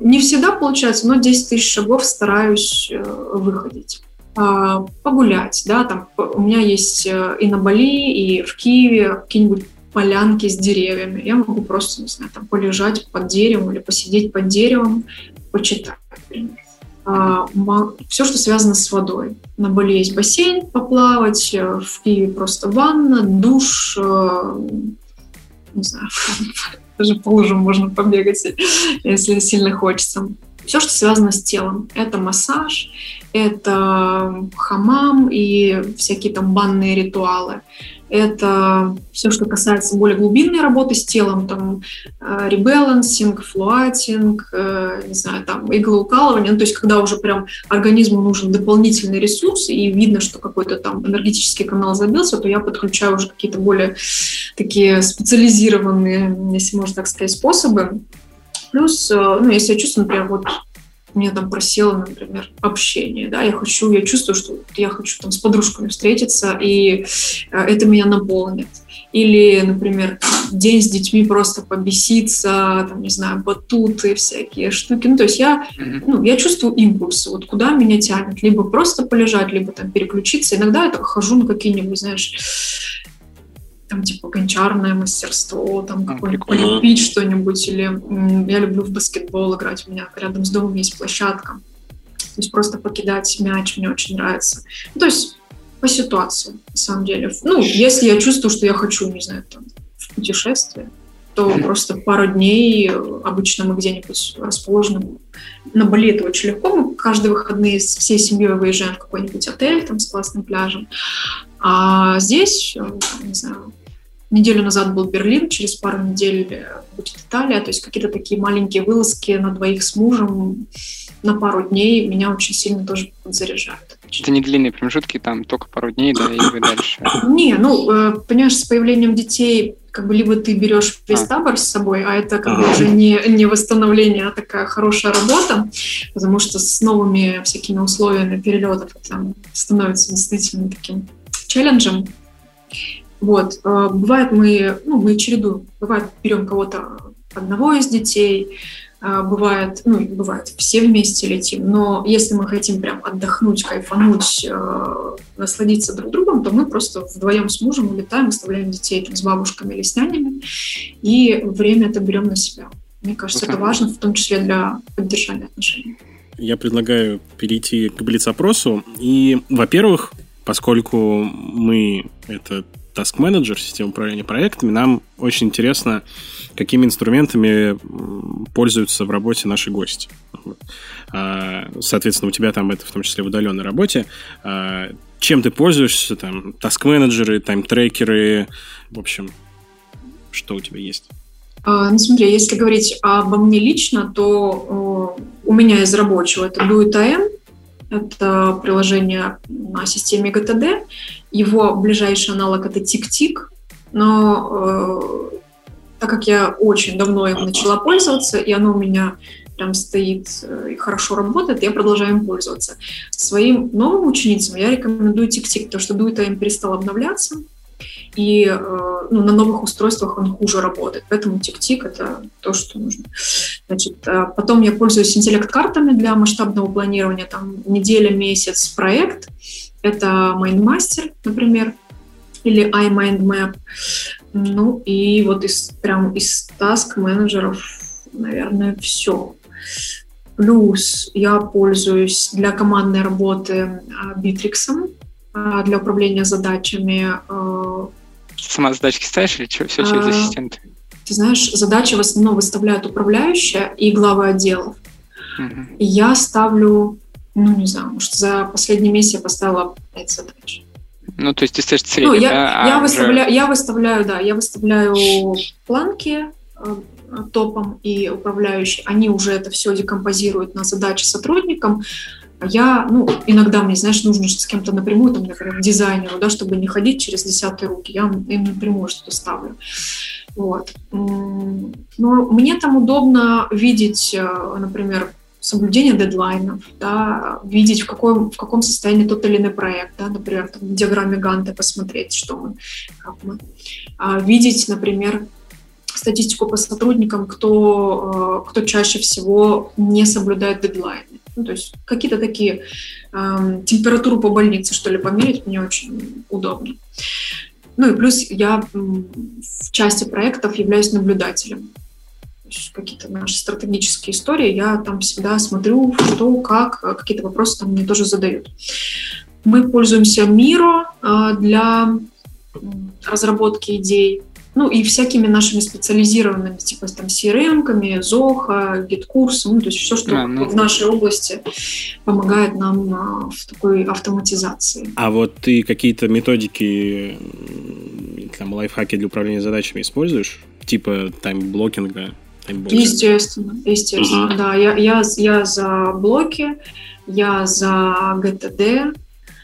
не всегда получается, но 10 тысяч шагов стараюсь э, выходить. Э, погулять, да, там у меня есть э, и на Бали, и в Киеве какие-нибудь полянки с деревьями. Я могу просто, не знаю, там полежать под деревом или посидеть под деревом, почитать, например. А, все, что связано с водой. На Бали есть бассейн поплавать, э, в Киеве просто ванна, душ, э, не знаю, <laughs> даже по лужам можно побегать, если сильно хочется. Все, что связано с телом. Это массаж, это хамам и всякие там банные ритуалы. Это все, что касается более глубинной работы с телом, там э, ребалансинг, флуатинг, э, не знаю, там иглоукалывание. Ну, то есть, когда уже прям организму нужен дополнительный ресурс, и видно, что какой-то там энергетический канал забился, то я подключаю уже какие-то более такие специализированные, если можно так сказать, способы. Плюс, э, ну, если я чувствую, например, вот мне там просело, например, общение, да, я хочу, я чувствую, что я хочу там с подружками встретиться, и э, это меня наполнит. Или, например, день с детьми просто побеситься, там, не знаю, батуты, всякие штуки. Ну, то есть я, ну, я чувствую импульсы, вот куда меня тянет. Либо просто полежать, либо там переключиться. Иногда я так хожу на какие-нибудь, знаешь, там типа гончарное мастерство, там какой-нибудь полепить что-нибудь, или я люблю в баскетбол играть, у меня рядом с домом есть площадка, то есть просто покидать мяч мне очень нравится. Ну, то есть по ситуации, на самом деле. Ну, если я чувствую, что я хочу, не знаю, там, в путешествие, то просто пару дней, обычно мы где-нибудь расположены. На Бали это очень легко, мы каждые выходные с всей семьей выезжаем в какой-нибудь отель там с классным пляжем. А здесь, не знаю, Неделю назад был Берлин, через пару недель э, будет Италия, то есть какие-то такие маленькие вылазки на двоих с мужем на пару дней меня очень сильно тоже заряжают. Это не длинные промежутки, там только пару дней, да, и вы дальше. <coughs> Не, ну, э, понимаешь, с появлением детей как бы либо ты берешь весь а. табор с собой, а это как бы уже не, не восстановление, а такая хорошая работа, потому что с новыми всякими условиями перелетов это становится действительно таким челленджем. Вот. Э, бывает мы, ну, мы чередуем. Бывает берем кого-то одного из детей, э, бывает, ну, бывает, все вместе летим, но если мы хотим прям отдохнуть, кайфануть, э, насладиться друг другом, то мы просто вдвоем с мужем улетаем, оставляем детей там, с бабушками или с нянями, и время это берем на себя. Мне кажется, это важно, в том числе для поддержания отношений. Я предлагаю перейти к блиц-опросу. И, во-первых, поскольку мы это Task Manager, система управления проектами, нам очень интересно, какими инструментами пользуются в работе наши гости. А, соответственно, у тебя там это в том числе в удаленной работе. А, чем ты пользуешься? Там, task менеджеры тайм-трекеры, в общем, что у тебя есть? А, ну, смотри, если говорить обо мне лично, то у меня из рабочего это DoITM, это приложение на системе GTD. Его ближайший аналог это TickTick, но э, так как я очень давно им начала пользоваться, и оно у меня прям стоит э, и хорошо работает, я продолжаю им пользоваться. Своим новым ученицам я рекомендую TickTick, потому что Doit.im перестал обновляться, и э, ну, на новых устройствах он хуже работает. Поэтому тик-тик — это то, что нужно. Значит, э, потом я пользуюсь интеллект-картами для масштабного планирования. Там неделя, месяц проект. Это MindMaster, например, или iMindMap. Ну и вот из, прям из таск-менеджеров, наверное, все. Плюс я пользуюсь для командной работы Bittrex, а, для управления задачами. Сама задачки ставишь или что, все через а, ассистента? Ты знаешь, задачи в основном выставляют управляющая и главы отделов. Угу. И я ставлю, ну, не знаю, может, за последний месяц я поставила 5 задач. Ну, то есть ты ставишь средний, ну, я, да? Я, а выставляю, уже... я выставляю, да, я выставляю планки топом и управляющие, они уже это все декомпозируют на задачи сотрудникам, я, ну, иногда мне, знаешь, нужно с кем-то напрямую, там, например, дизайнеру, да, чтобы не ходить через десятые руки, я им напрямую что-то ставлю. Вот. Но мне там удобно видеть, э, например, соблюдение дедлайнов, да, видеть, в каком, в каком состоянии тот или иной проект, да, например, там, в диаграмме Ганта посмотреть, что мы, как мы. А, видеть, например, статистику по сотрудникам, кто, э, кто чаще всего не соблюдает дедлайны. Ну, то есть какие-то такие э, температуру по больнице, что ли, померить мне очень удобно. Ну и плюс я в части проектов являюсь наблюдателем. Какие-то наши стратегические истории, я там всегда смотрю, что, как, какие-то вопросы там мне тоже задают. Мы пользуемся Miro э, для разработки идей. Ну и всякими нашими специализированными, типа там CRM-ками, Zoho, GitKurs, ну то есть все, что а, ну... в нашей области помогает нам а, в такой автоматизации. А вот ты какие-то методики, там, лайфхаки для управления задачами используешь? Типа таймблокинга? Естественно, естественно, uh-huh. да. Я, я, я за блоки, я за GTD,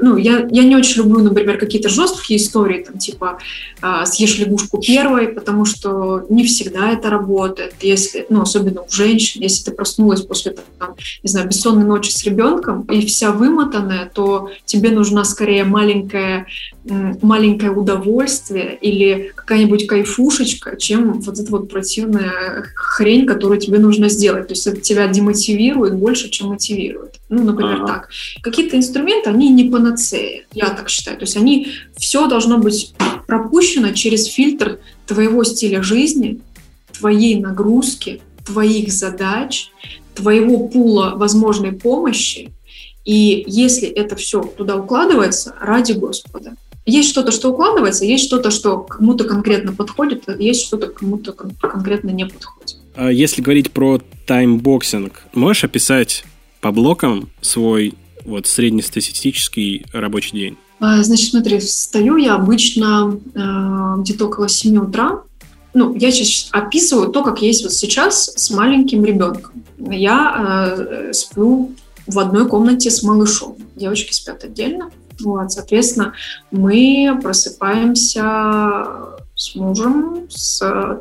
ну, я, я не очень люблю, например, какие-то жесткие истории, там, типа, э, съешь лягушку первой, потому что не всегда это работает, если, ну, особенно у женщин, если ты проснулась после, там, не знаю, бессонной ночи с ребенком и вся вымотанная, то тебе нужна скорее маленькая, маленькое удовольствие или какая-нибудь кайфушечка, чем вот эта вот противная хрень, которую тебе нужно сделать. То есть это тебя демотивирует больше, чем мотивирует. Ну, например, ага. так. Какие-то инструменты, они не панацея, я так считаю. То есть они, все должно быть пропущено через фильтр твоего стиля жизни, твоей нагрузки, твоих задач, твоего пула возможной помощи. И если это все туда укладывается, ради Господа. Есть что-то, что укладывается, есть что-то, что кому-то конкретно подходит, а есть что-то кому-то конкретно не подходит. А если говорить про timeboxing, можешь описать по блокам свой вот среднестатистический рабочий день? А, значит, смотри, встаю я обычно э, где-то около 7 утра. Ну, я сейчас описываю то, как есть вот сейчас с маленьким ребенком. Я э, сплю в одной комнате с малышом. Девочки спят отдельно. Вот, соответственно, мы просыпаемся с мужем, с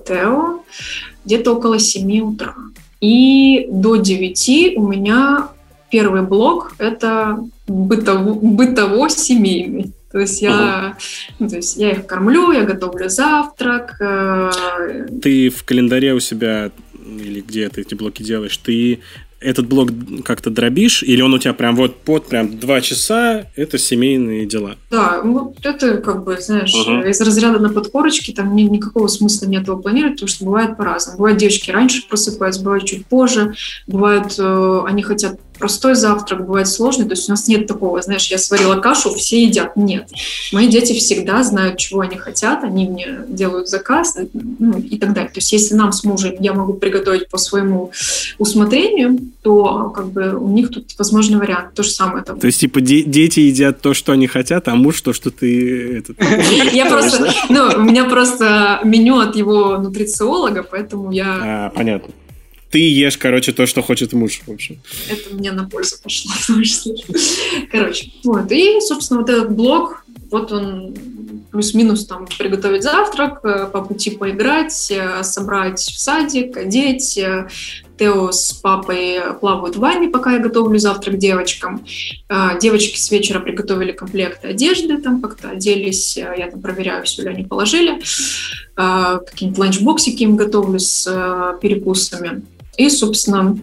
Тео, где-то около 7 утра. И до 9 у меня первый блок – это бытово, бытово-семейный. То есть я, ну, то есть я их кормлю, я готовлю завтрак. Э, ты в календаре у себя или где ты эти блоки делаешь, ты этот блок как-то дробишь, или он у тебя прям вот под прям два часа, это семейные дела? Да, вот это как бы, знаешь, uh-huh. из разряда на подкорочке, там ни, никакого смысла нет его планировать, потому что бывает по-разному. Бывают девочки раньше просыпаются, бывают чуть позже, бывают, э, они хотят простой завтрак, бывает сложный. То есть у нас нет такого, знаешь, я сварила кашу, все едят. Нет. Мои дети всегда знают, чего они хотят, они мне делают заказ ну, и так далее. То есть если нам с мужем я могу приготовить по своему усмотрению, то как бы у них тут возможный вариант. То же самое. Там. То есть типа дети едят то, что они хотят, а муж то, что ты... <laughs> Я просто... Ну, у меня просто меню от его нутрициолога, поэтому я... А, понятно ты ешь, короче, то, что хочет муж, в общем. Это мне на пользу пошло, <laughs> в том числе. Короче, вот. И, собственно, вот этот блок, вот он плюс-минус там приготовить завтрак, э, по пути поиграть, э, собрать в садик, одеть. Э, Тео с папой плавают в ванне, пока я готовлю завтрак девочкам. Девочки с вечера приготовили комплекты одежды, там как-то оделись, я там проверяю, все ли они положили. Какие-нибудь ланчбоксики им готовлю с перекусами. И, собственно,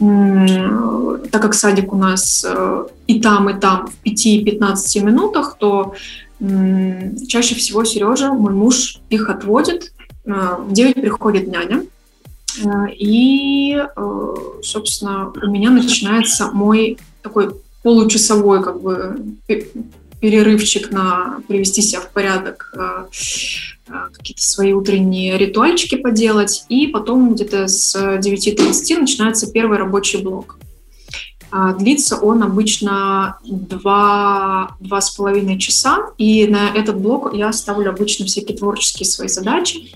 так как садик у нас э, и там, и там в 5-15 минутах, то чаще всего Сережа, мой муж, их отводит. Э, в 9 приходит няня. Э, и, собственно, у меня начинается мой такой получасовой как бы перерывчик на привести себя в порядок, какие-то свои утренние ритуальчики поделать, и потом где-то с 9.30 начинается первый рабочий блок. А, длится он обычно два, два с половиной часа, и на этот блок я ставлю обычно всякие творческие свои задачи.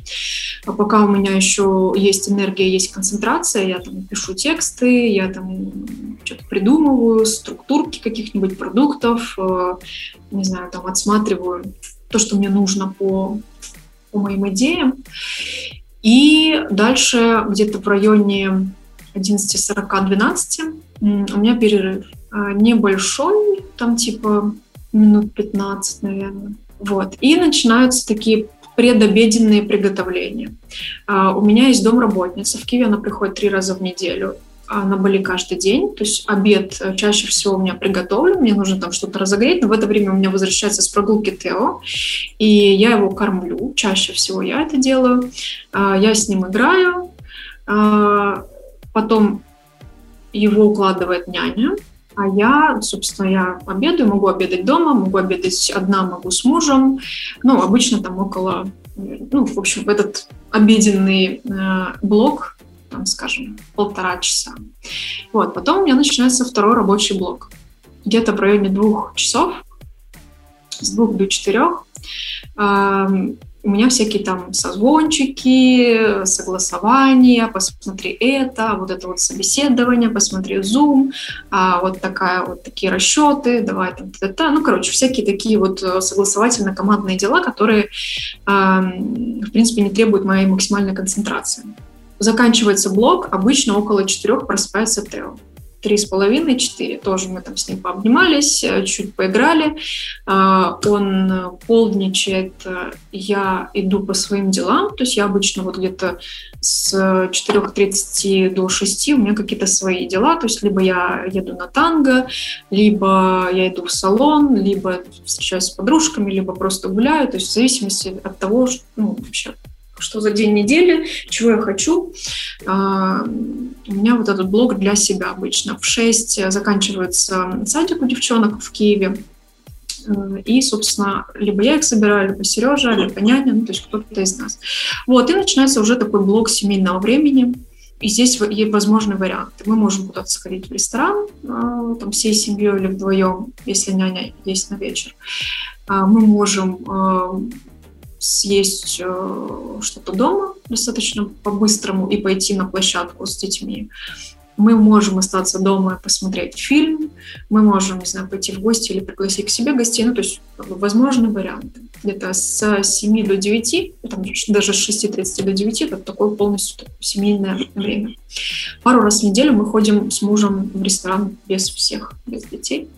А пока у меня еще есть энергия, есть концентрация, я там пишу тексты, я там что-то придумываю, структурки каких-нибудь продуктов, э, не знаю, там отсматриваю то, что мне нужно по, по моим идеям. И дальше где-то в районе 11.40-12 у меня перерыв. А, небольшой, там типа минут 15, наверное. Вот. И начинаются такие предобеденные приготовления. А, у меня есть домработница в Киеве, она приходит три раза в неделю на Бали каждый день. То есть обед э, чаще всего у меня приготовлен, мне нужно там что-то разогреть, но в это время у меня возвращается с прогулки Тео, и я его кормлю. Чаще всего я это делаю. Я с ним играю. Потом его укладывает няня, а я, собственно, я обедаю, могу обедать дома, могу обедать одна, могу с мужем. Ну, обычно там около ну, в общем, этот обеденный э, блок, там, скажем, полтора часа. Вот, потом у меня начинается второй рабочий блок. Где-то в районе двух часов, с двух до четырех, э, у меня всякие там созвончики, согласования, посмотри это, вот это вот собеседование, посмотри Zoom, а, вот такая вот такие расчеты, давай там, та, та, ну, короче, всякие такие вот э, согласовательно-командные дела, которые, а, в принципе, не требуют моей максимальной концентрации. Заканчивается блок, обычно около четырех просыпается Тео три с половиной, четыре. Тоже мы там с ним пообнимались, э, чуть поиграли. А, он полдничает, э, я иду по своим делам. То есть я обычно вот где-то с 4.30 до 6 у меня какие-то свои дела. То есть либо я еду на танго, либо я иду в салон, либо встречаюсь с подружками, либо просто гуляю. То есть в зависимости от того, ну, вообще, что за день недели, чего я хочу. А, у меня вот этот блог для себя обычно. В 6 заканчивается садик у девчонок в Киеве. Э, и, собственно, либо я их собираю, либо Сережа, либо няня, ну, то есть кто-то из нас. Вот, и начинается уже такой блок семейного времени. И здесь есть возможные варианты. Мы можем куда-то сходить в ресторан, э, там, всей семьей или вдвоем, если няня есть на вечер. А, мы можем э, съесть э, что-то дома достаточно по-быстрому и пойти на площадку с детьми. Мы можем остаться дома и посмотреть фильм, мы можем, не знаю, пойти в гости или пригласить к себе гостей, ну, то есть возможны варианты. Где-то с 7 до 9, там, даже с 6.30 до 9, это такое полностью семейное время. Пару раз в неделю мы ходим с мужем в ресторан без всех, без детей.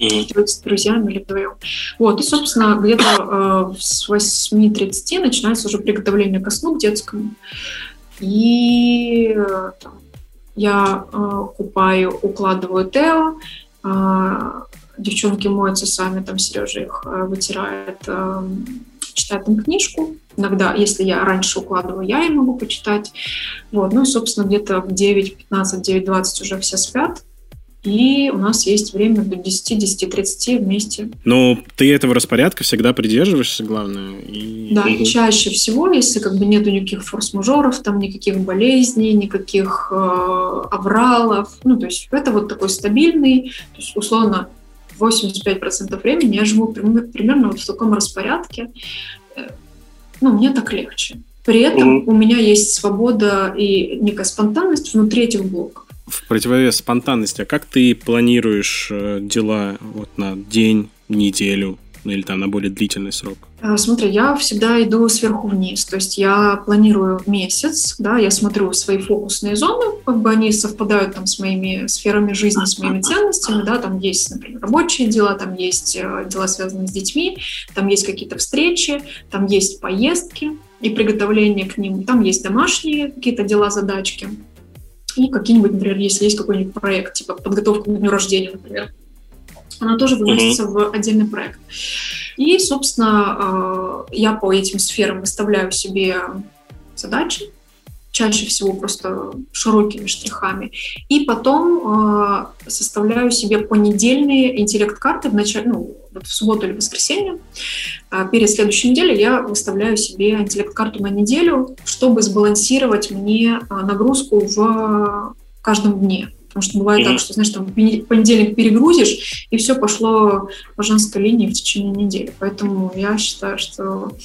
С друзьями или вдвоем. Вот, и, собственно, где-то э, с 8.30 начинается уже приготовление ко сну к детскому. И э, там, я э, купаю, укладываю Тео, э, девчонки моются сами, там Сережа их э, вытирает, э, читает им книжку. Иногда, если я раньше укладываю, я им могу почитать. Вот, ну и, собственно, где-то в 9.15, 9.20 уже все спят и у нас есть время до 10-10.30 вместе. Но ты этого распорядка всегда придерживаешься, главное. И... Да, и чаще всего, если как бы нету никаких форс-мажоров, там никаких болезней, никаких э, авралов, ну, то есть это вот такой стабильный, то есть условно 85% времени я живу примерно вот в таком распорядке. Э, ну, мне так легче. При этом угу. у меня есть свобода и некая спонтанность внутри этих блоков в противовес спонтанности, а как ты планируешь э, дела вот на день, неделю ну, или там на более длительный срок? Э, смотри, я всегда иду сверху вниз, то есть я планирую месяц, да, я смотрю свои фокусные зоны, как бы они совпадают там с моими сферами жизни, с моими ценностями, да, там есть, например, рабочие дела, там есть э, дела, связанные с детьми, там есть какие-то встречи, там есть поездки и приготовление к ним, там есть домашние какие-то дела, задачки, и какие-нибудь, например, если есть какой-нибудь проект, типа подготовка к дню рождения, например, она тоже выносится mm-hmm. в отдельный проект. И, собственно, э, я по этим сферам выставляю себе задачи, чаще всего просто широкими штрихами. И потом э, составляю себе понедельные интеллект-карты в начале, ну, вот в субботу или воскресенье. Э, перед следующей неделей я выставляю себе интеллект-карту на неделю, чтобы сбалансировать мне э, нагрузку в каждом дне. Потому что бывает mm-hmm. так, что, знаешь, там понедельник перегрузишь, и все пошло по женской линии в течение недели. Поэтому я считаю, что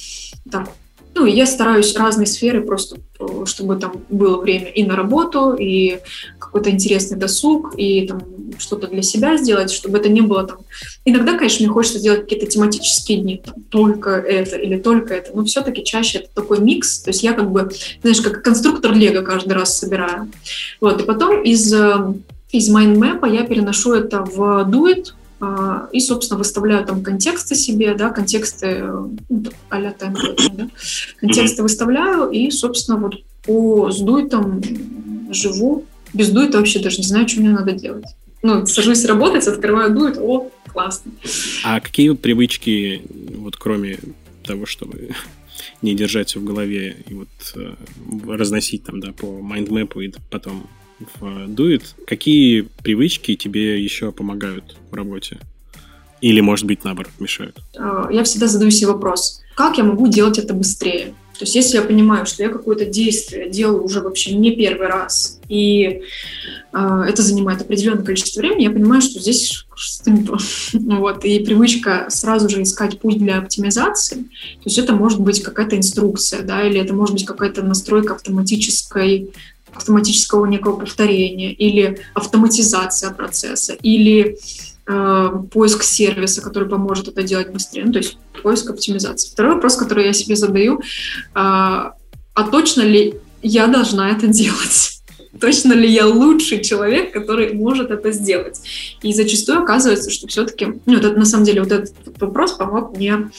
так, ну, и я стараюсь разные сферы просто, чтобы там было время и на работу, и какой-то интересный досуг, и там что-то для себя сделать, чтобы это не было там... Иногда, конечно, мне хочется сделать какие-то тематические дни, там, только это или только это, но все-таки чаще это такой микс, то есть я как бы, знаешь, как конструктор Лего каждый раз собираю. Вот, и потом из э, из майндмэпа я переношу это в Duet, и, собственно, выставляю там контексты себе, да, контексты ну, а-ля да, контексты mm-hmm. выставляю, и, собственно, вот по с дуйтам живу. Без дуйта вообще даже не знаю, что мне надо делать. Ну, сажусь работать, открываю дует, о, классно. А какие привычки, вот кроме того, чтобы не держать все в голове и вот э, разносить там, да, по майндмэпу и потом в Duet. Какие привычки тебе еще помогают в работе? Или, может быть, наоборот, мешают? А, я всегда задаю себе вопрос. как я могу делать это быстрее. То есть если я понимаю, что я какое-то действие делаю уже вообще не первый раз, и э, это занимает определенное количество времени, я понимаю, что здесь что-то не то. <laughs> вот, и привычка сразу же искать путь для оптимизации, то есть это может быть какая-то инструкция, да, или это может быть какая-то настройка автоматической автоматического некого повторения, или автоматизация процесса, или э, поиск сервиса, который поможет это делать быстрее. Ну, то есть поиск оптимизации. Второй вопрос, который я себе задаю, э, а точно ли я должна это делать? <laughs> Точно ли я лучший человек, который может это сделать? И зачастую оказывается, что все-таки, ну, это, на самом деле, вот этот вопрос помог мне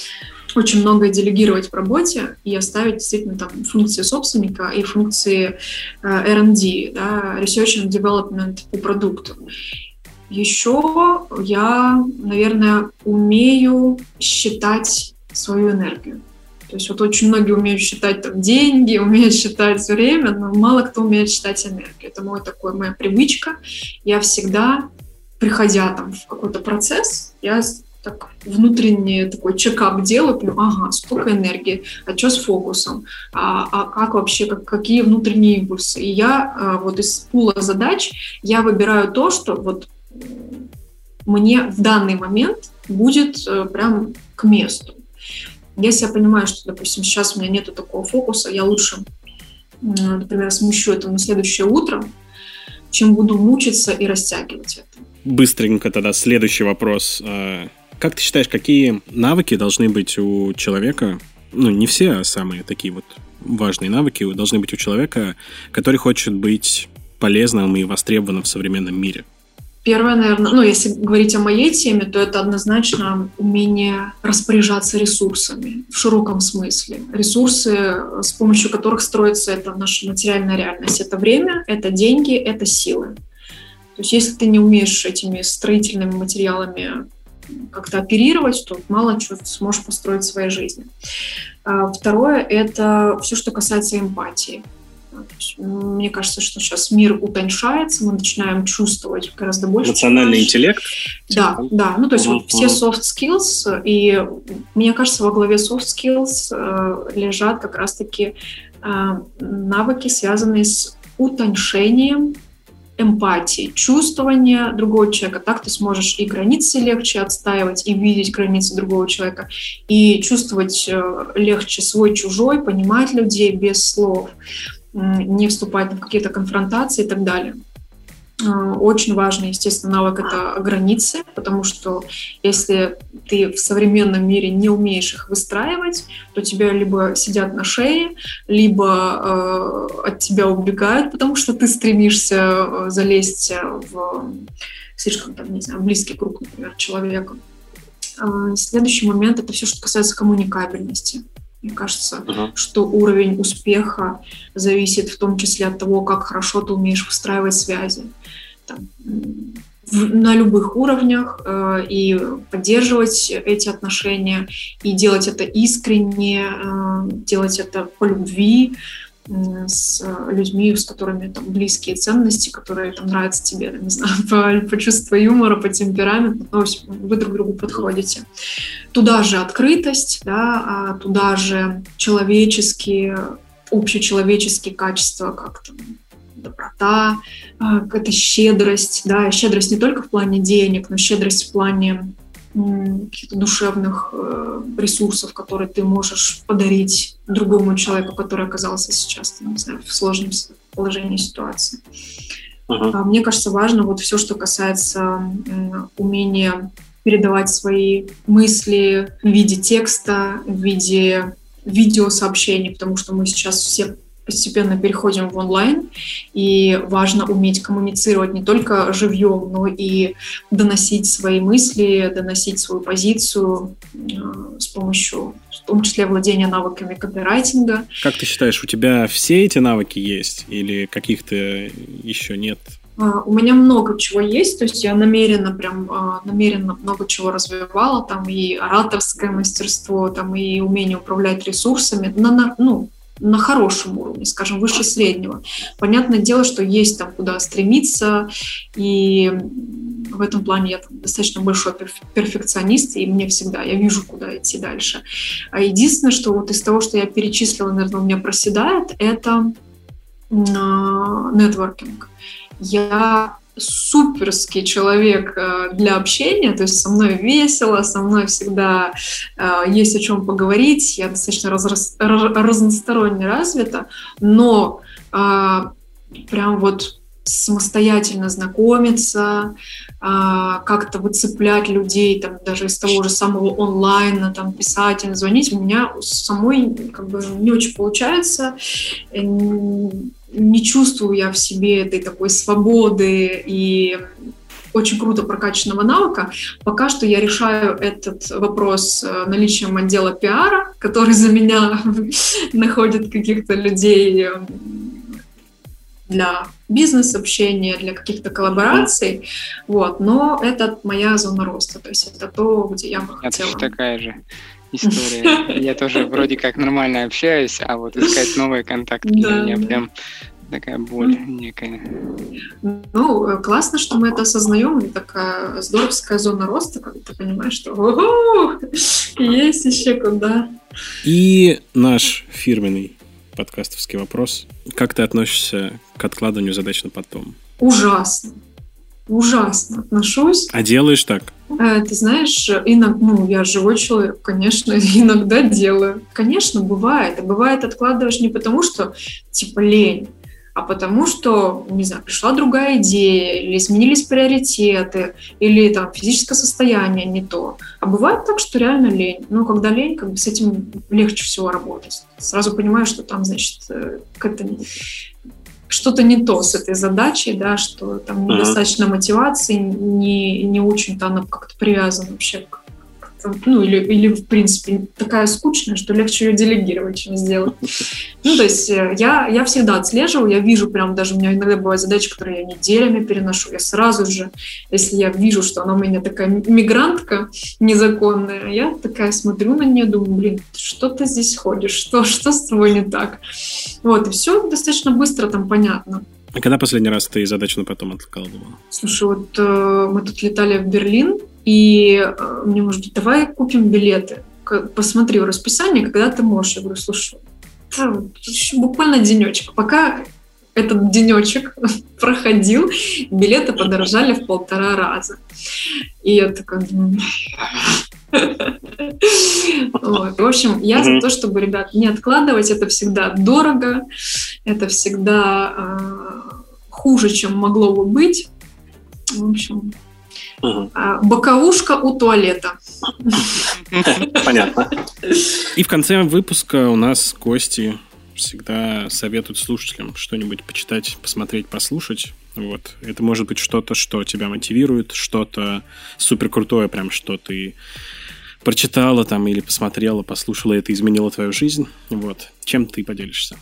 очень многое делегировать в работе и оставить действительно там функции собственника и функции э, R&D, да, Research and Development по продукту. Еще я, наверное, умею считать свою энергию. То есть вот очень многие умеют считать там, деньги, <laughs> умеют считать время, но мало кто умеет считать энергию. Это мой такой, моя привычка. Я всегда, приходя там в какой-то процесс, я так внутренний такой чекап делаю, понимаю, ага, сколько энергии, а что с фокусом, а, а как вообще, как, какие внутренние импульсы. И я а, вот из пула задач, я выбираю то, что вот мне в данный момент будет э, прям к месту. Если я понимаю, что, допустим, сейчас у меня нету такого фокуса, я лучше, например, смещу это на следующее утро, чем буду мучиться и растягивать это. Быстренько тогда следующий вопрос. Как ты считаешь, какие навыки должны быть у человека, ну, не все, а самые такие вот важные навыки должны быть у человека, который хочет быть полезным и востребованным в современном мире? Первое, наверное, ну, если говорить о моей теме, то это однозначно умение распоряжаться ресурсами в широком смысле. Ресурсы, с помощью которых строится эта наша материальная реальность. Это время, это деньги, это силы. То есть если ты не умеешь этими строительными материалами как-то оперировать, то мало чего сможешь построить в своей жизни. А второе – это все, что касается эмпатии. Мне кажется, что сейчас мир утоньшается, мы начинаем чувствовать гораздо больше. Эмоциональный интеллект? Да, типа. да. Ну, то есть uh-huh, вот все soft skills, и мне кажется, во главе soft skills э, лежат как раз-таки э, навыки, связанные с утоньшением эмпатии, чувствования другого человека. Так ты сможешь и границы легче отстаивать, и видеть границы другого человека, и чувствовать э, легче свой-чужой, понимать людей без слов не вступать в какие-то конфронтации и так далее. А, очень важный, естественно, навык — это границы, потому что если ты в современном мире не умеешь их выстраивать, то тебя либо сидят на шее, либо э, от тебя убегают, потому что ты стремишься э, залезть в слишком, там, не знаю, близкий круг, например, человека. Э, следующий момент — это все, что касается коммуникабельности. Мне кажется, uh-huh. что уровень успеха зависит в том числе от того, как хорошо ты умеешь выстраивать связи. Там, в, на любых уровнях э, и поддерживать эти отношения, и делать это искренне, э, делать это по любви, с э, людьми, с которыми там близкие ценности, которые там нравятся тебе, не знаю, <laughs> по, по чувству юмора, по темпераменту, то есть вы друг другу подходите. Туда же открытость, да, а туда же человеческие, общечеловеческие качества, как там доброта, а, какая-то щедрость, да, щедрость не только в плане денег, но щедрость в плане каких-то душевных э, ресурсов, которые ты можешь подарить другому человеку, который оказался сейчас, не знаю, в сложном положении ситуации. Uh-huh. Мне кажется, важно вот все, что касается умения передавать свои мысли в виде текста, в виде видеосообщений, потому что мы сейчас все постепенно переходим в онлайн, и важно уметь коммуницировать не только живьем, но и доносить свои мысли, доносить свою позицию э, с помощью, в том числе, владения навыками копирайтинга. Как ты считаешь, у тебя все эти навыки есть или каких-то еще нет? Uh, у меня много чего есть, то есть я намеренно прям uh, намеренно много чего развивала, там и ораторское мастерство, там и умение управлять ресурсами, на, на, ну, на хорошем уровне, скажем, выше среднего. Понятное дело, что есть там куда стремиться, и в этом плане я там, достаточно большой перфекционист, и мне всегда, я вижу, куда идти дальше. А единственное, что вот из того, что я перечислила, наверное, у меня проседает, это нетворкинг. Я суперский человек э, для общения, то есть со мной весело, со мной всегда э, есть о чем поговорить, я достаточно раз, разносторонне развита, но э, прям вот самостоятельно знакомиться, как-то выцеплять людей, там, даже из того же самого онлайна, там, писать им, звонить, у меня самой как бы не очень получается не чувствую я в себе этой такой свободы и очень круто прокачанного навыка. Пока что я решаю этот вопрос э, наличием отдела пиара, который за меня <laughs> находит каких-то людей эм, для бизнес-общения, для каких-то коллабораций, вот, но это моя зона роста, то есть это то, где я бы хотела. Это такая же история. Я тоже вроде как нормально общаюсь, а вот искать новые контакты для меня прям такая боль некая. Ну, классно, что мы это осознаем, и такая здоровская зона роста, когда ты понимаешь, что ого, есть еще куда. И наш фирменный подкастовский вопрос. Как ты относишься к откладыванию задач на потом? Ужасно ужасно отношусь. А делаешь так? Э, ты знаешь, иногда, ну, я живой человек, конечно, <laughs> иногда делаю. Конечно, бывает. И бывает откладываешь не потому, что, типа, лень, а потому что, не знаю, пришла другая идея, или изменились приоритеты, или там физическое состояние не то. А бывает так, что реально лень. Но когда лень, как бы с этим легче всего работать. Сразу понимаю, что там, значит, э, как-то что-то не то с этой задачей, да, что там недостаточно мотивации, не, не очень-то она как-то привязана вообще к ну, или, или, в принципе, такая скучная, что легче ее делегировать, чем сделать. Ну, то есть э, я, я всегда отслеживаю, я вижу прям, даже у меня иногда бывают задачи, которые я неделями переношу, я сразу же, если я вижу, что она у меня такая мигрантка незаконная, я такая смотрю на нее, думаю, блин, что ты здесь ходишь, что, что с тобой не так? Вот, и все достаточно быстро там понятно. А когда последний раз ты задачу на потом откладывала? Слушай, вот э, мы тут летали в Берлин, и э, мне, может быть, давай купим билеты. Посмотри в расписание, когда ты можешь. Я говорю, слушай, буквально денечек. Пока этот денечек <laughs> проходил, билеты подорожали в полтора раза. И я такая, вот. В общем, я за то, чтобы, ребят, не откладывать. Это всегда дорого, это всегда э, хуже, чем могло бы быть. В общем, Угу. Боковушка у туалета. <laughs> Понятно. И в конце выпуска у нас гости всегда советуют слушателям что-нибудь почитать, посмотреть, послушать. Вот. Это может быть что-то, что тебя мотивирует, что-то супер крутое, прям что ты прочитала там или посмотрела, послушала, это изменило твою жизнь. Вот. Чем ты поделишься?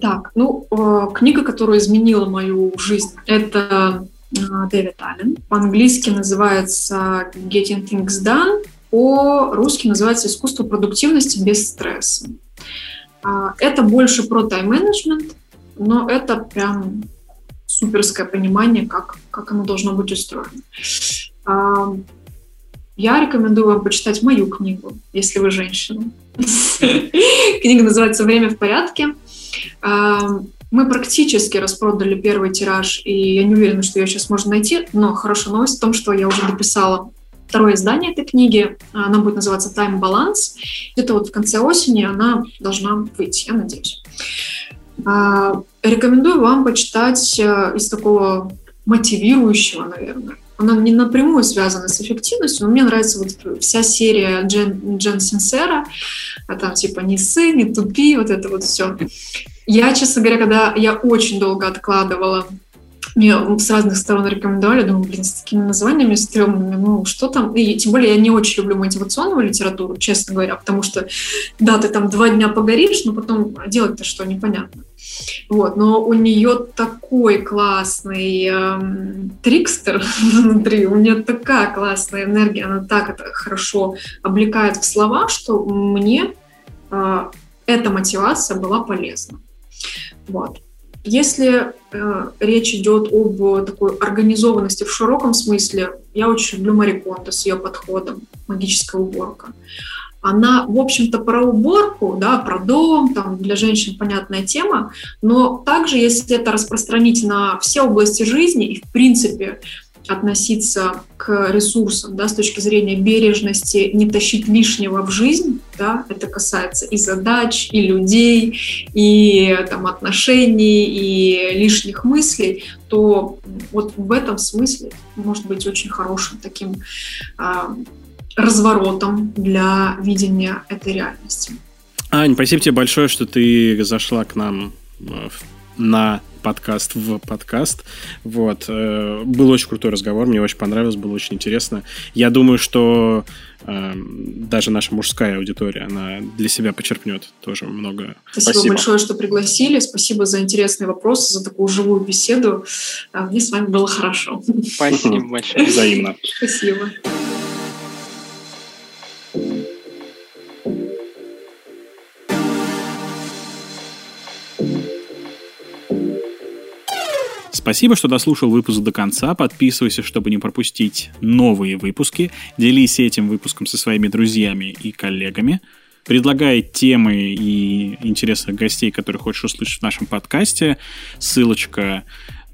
Так, ну, э, книга, которая изменила мою жизнь, это а, Дэвид Аллен. По-английски называется Getting Things Done, по-русски называется «Искусство продуктивности без стресса». А, это больше про тайм-менеджмент, но это прям суперское понимание, как, как оно должно быть устроено. А, я рекомендую вам почитать мою книгу, если вы женщина. <laughs> Книга называется «Время в порядке». Мы практически распродали первый тираж, и я не уверена, что ее сейчас можно найти, но хорошая новость в том, что я уже дописала второе издание этой книги. Она будет называться «Time Balance». Где-то вот в конце осени она должна выйти, я надеюсь. А, рекомендую вам почитать э, из такого мотивирующего, наверное. Она не напрямую связана с эффективностью, но мне нравится вот вся серия Джен, Джен Синсера, а там типа «Не ссы, не тупи», вот это вот все. Я, честно говоря, когда я очень долго откладывала, мне с разных сторон рекомендовали, думаю, блин, с такими названиями стрёмными, ну, что там? И тем более я не очень люблю мотивационную литературу, честно говоря, потому что, да, ты там два дня погоришь, но потом делать-то что, непонятно. Вот, но у нее такой классный эм, трикстер <laughs> внутри, у нее такая классная энергия, она так это хорошо облекает в слова, что мне э, эта мотивация была полезна. Вот. Если э, речь идет об такой организованности в широком смысле, я очень люблю Мари Кондо с ее подходом «Магическая уборка». Она, в общем-то, про уборку, да, про дом, там для женщин понятная тема, но также, если это распространить на все области жизни и, в принципе, относиться к ресурсам да, с точки зрения бережности, не тащить лишнего в жизнь. Да, это касается и задач, и людей, и там, отношений, и лишних мыслей, то вот в этом смысле может быть очень хорошим таким а, разворотом для видения этой реальности. Ань, спасибо тебе большое, что ты зашла к нам э, на подкаст в подкаст. Вот. Э, был очень крутой разговор, мне очень понравилось, было очень интересно. Я думаю, что э, даже наша мужская аудитория, она для себя почерпнет тоже много. Спасибо, Спасибо большое, что пригласили. Спасибо за интересные вопросы, за такую живую беседу. А, мне с вами было хорошо. Спасибо <laughs> большое. Взаимно. Спасибо. Спасибо, что дослушал выпуск до конца. Подписывайся, чтобы не пропустить новые выпуски. Делись этим выпуском со своими друзьями и коллегами. Предлагай темы и интересных гостей, которые хочешь услышать в нашем подкасте. Ссылочка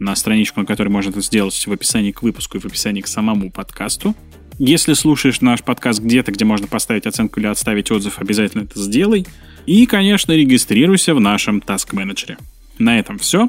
на страничку, на которой можно это сделать в описании к выпуску и в описании к самому подкасту. Если слушаешь наш подкаст где-то, где можно поставить оценку или отставить отзыв, обязательно это сделай. И, конечно, регистрируйся в нашем Task Manager. На этом все.